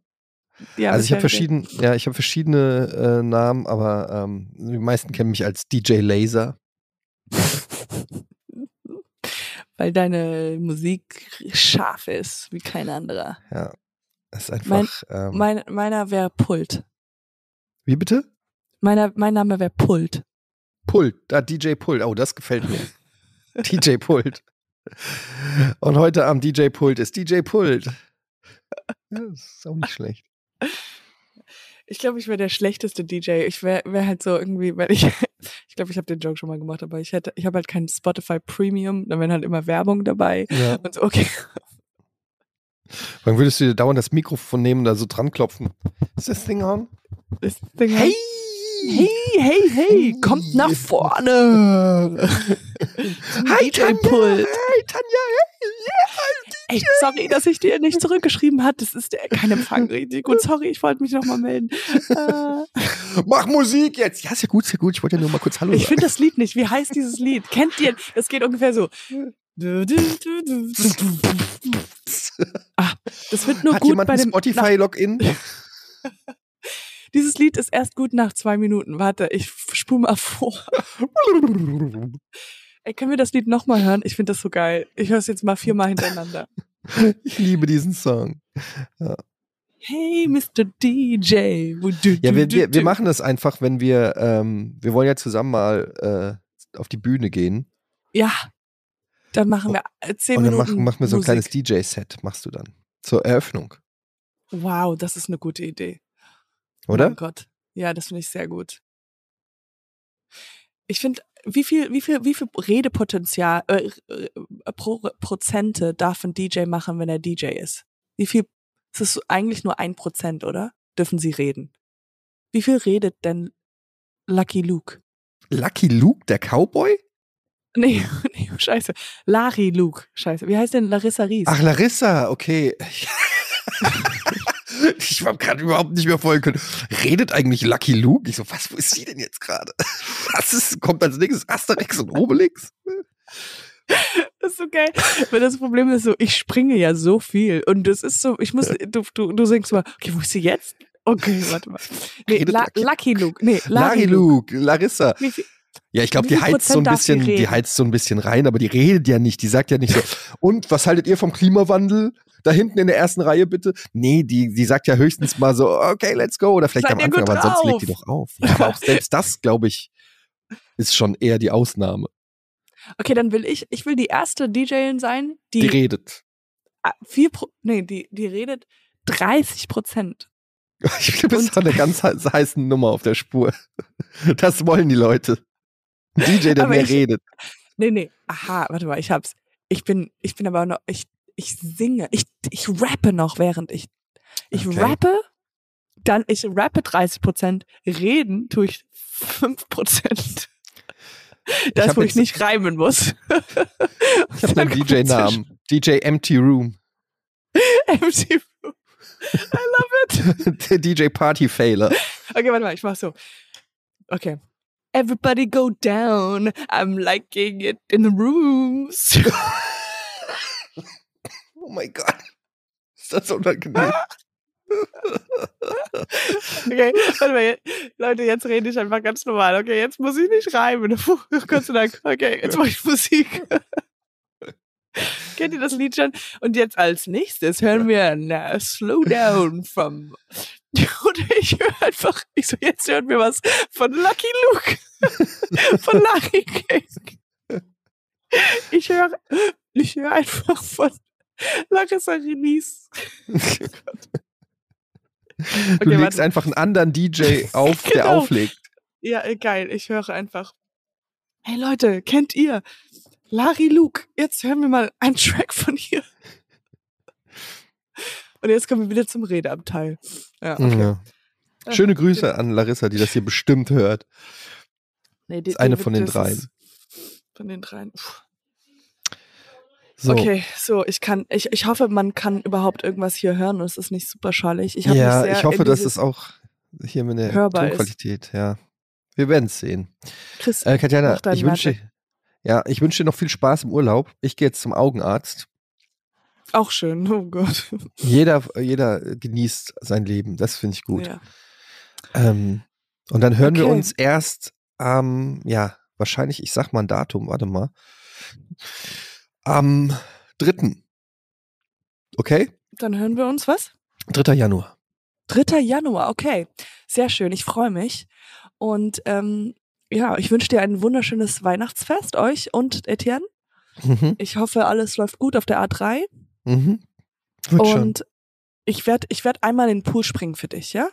Ja, also ich habe verschiedene, ja, ich habe verschiedene äh, Namen, aber ähm, die meisten kennen mich als DJ Laser. Weil deine Musik scharf ist, wie kein anderer. Ja, das ist einfach. ähm, Mein, meiner wäre Pult. wie bitte? Meiner, mein Name wäre Pult. Pult, da DJ Pult. Oh, das gefällt mir. DJ Pult. Und heute am DJ Pult ist DJ Pult. Ja, das ist auch nicht schlecht. Ich glaube, ich wäre der schlechteste DJ. Ich wäre wär halt so irgendwie, weil ich, ich glaube, ich habe den Joke schon mal gemacht, aber ich hätte, ich habe halt kein Spotify Premium, da wären halt immer Werbung dabei. Ja. Und so, okay, Wann würdest du dir dauernd das Mikrofon nehmen und da so dran klopfen? Ist das Ding on? das Ding Hey! Hey, hey, hey, kommt nach vorne. Hi, Tanja! Hi, Tanja! Ey, sorry, dass ich dir nicht zurückgeschrieben hat. Das ist kein Empfang richtig gut. Sorry, ich wollte mich noch mal melden. Äh, Mach Musik jetzt! Ja, ist ja gut, ist ja gut. Ich wollte ja nur mal kurz Hallo ich sagen. finde das Lied nicht. Wie heißt dieses Lied? Kennt ihr? Das geht ungefähr so. Ah, das wird nur Hat gut jemand bei ein dem. Spotify-Login? Dieses Lied ist erst gut nach zwei Minuten. Warte, ich spule mal vor. Ey, können wir das Lied nochmal hören? Ich finde das so geil. Ich höre es jetzt mal viermal hintereinander. Ich liebe diesen Song. Hey, Mr. DJ. Ja, wir, wir, wir machen das einfach, wenn wir, ähm, wir wollen ja zusammen mal äh, auf die Bühne gehen. Ja. Dann machen wir äh, zehn und dann Minuten. machen, machen wir so ein Musik. kleines DJ-Set, machst du dann. Zur Eröffnung, Wow, das ist eine gute Idee. Oder? Mein Gott. Ja, das finde ich sehr gut. Ich finde, wie viel, wie viel, wie viel Redepotenzial, äh, äh, pro, Prozente darf ein DJ machen, wenn er DJ ist? Wie viel, es ist eigentlich nur ein Prozent, oder? Dürfen sie reden? Wie viel redet denn Lucky Luke? Lucky Luke, der Cowboy? Nee, nee, scheiße. Larry Luke, scheiße. Wie heißt denn Larissa Ries? Ach, Larissa, okay. ich habe gerade überhaupt nicht mehr folgen können. Redet eigentlich Lucky Luke? Ich so, was, wo ist sie denn jetzt gerade? Was ist, kommt als nächstes Asterix und Obelix? Das ist so geil. Weil das Problem ist so, ich springe ja so viel. Und das ist so, ich muss, du, du, du singst mal, okay, wo ist sie jetzt? Okay, warte mal. Nee, La Lucky- Luke. Nee, Larry Luke. Luke, Larissa. Wie viel, Ja, ich glaube, die heizt so ein bisschen, die heizt so ein bisschen rein, aber die redet ja nicht, die sagt ja nicht so, und was haltet ihr vom Klimawandel? Da hinten in der ersten Reihe bitte. Nee, die, die sagt ja höchstens mal so, okay, let's go. Oder vielleicht Seid am Anfang, aber sonst legt die doch auf. Ja, aber auch selbst das, glaube ich, ist schon eher die Ausnahme. okay, dann will ich, ich will die erste DJin sein, die, Die redet. ah, vier Pro, nee, die, die redet 30 Prozent. Ich glaube, das ist eine ganz he- heißen Nummer auf der Spur. Das wollen die Leute. DJ, der Aber mehr ich- redet. Nee, nee, aha, warte mal, ich hab's. Ich bin, ich bin aber noch, ich, ich singe, ich, ich rappe noch, während ich, ich Okay. rappe, dann, ich rappe 30 Prozent, reden tue ich 5 Prozent. Das, hab wo ich nicht reimen muss. Ich habe einen DJ-Namen. DJ Empty Room. Empty Room. I love it. Der DJ Party Failer. Okay, warte mal, ich mach so. Okay. Everybody go down. I'm liking it in the rooms. Oh mein Gott. Ist das unangenehm? Okay, warte mal, Leute, jetzt rede ich einfach ganz normal. Okay, jetzt muss ich nicht reimen. Puh, Gott sei Dank. Okay, jetzt mache ich Musik. Kennt ihr das Lied schon? Und jetzt als nächstes hören wir na, Slow Down vom. Und ich höre einfach, ich so, jetzt hören wir was von Lucky Luke. von Larry King. Ich höre, ich höre einfach von Larissa Release. Du legst warte. einfach einen anderen DJ auf, der Genau. auflegt. Ja, äh, geil. Ich höre einfach. Hey Leute, kennt ihr Larry Luke? Jetzt hören wir mal einen Track von ihr. Und jetzt kommen wir wieder zum Redeabteil. Ja, okay. Ja. Schöne Grüße an Larissa, die das hier bestimmt hört. Nee, die, ist eine von den dreien. Von den dreien. So. Okay, so, ich kann, ich, ich hoffe, man kann überhaupt irgendwas hier hören und es ist nicht super schallig. Ich ja, ich hoffe, dass es auch hier mit der hörbar ist. Tonqualität, ja. Wir werden es sehen. Chris, Äh, Katjana, ich wünsche ja, ich wünsche dir noch viel Spaß im Urlaub. Ich gehe jetzt zum Augenarzt. Auch schön. Oh Gott. Jeder, jeder genießt sein Leben. Das finde ich gut. Ja. Ähm, und dann hören wir Okay. uns erst am, ja, wahrscheinlich, ich sag mal ein Datum, warte mal. Am 3. Okay? Dann hören wir uns was? 3. Januar. 3. Januar, okay. Sehr schön, ich freue mich. Und ähm, ja, ich wünsche dir ein wunderschönes Weihnachtsfest, euch und Etienne. Mhm. Ich hoffe, alles läuft gut auf der A3. Mhm. Wird schon. und ich werde ich werd einmal in den Pool springen für dich, ja?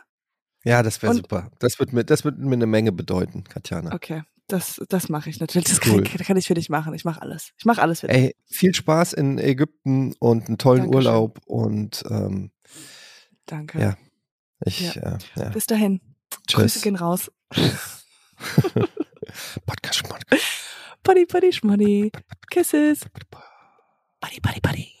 Ja, das wäre super. Das wird, mir, das wird mir eine Menge bedeuten, Katjana. Okay, das, das mache ich natürlich. Das Cool. kann, kann ich für dich machen. Ich mache alles. Ich mache alles für dich. Ey, viel Spaß in Ägypten und einen tollen Dankeschön. Urlaub und ähm, Danke. ja. ich, Ja. äh, ja. Bis dahin. Grüße Tschüss. gehen raus. Podcast, Podcast. Buddy, buddy, schmuddy. Kisses. Buddy, buddy, buddy.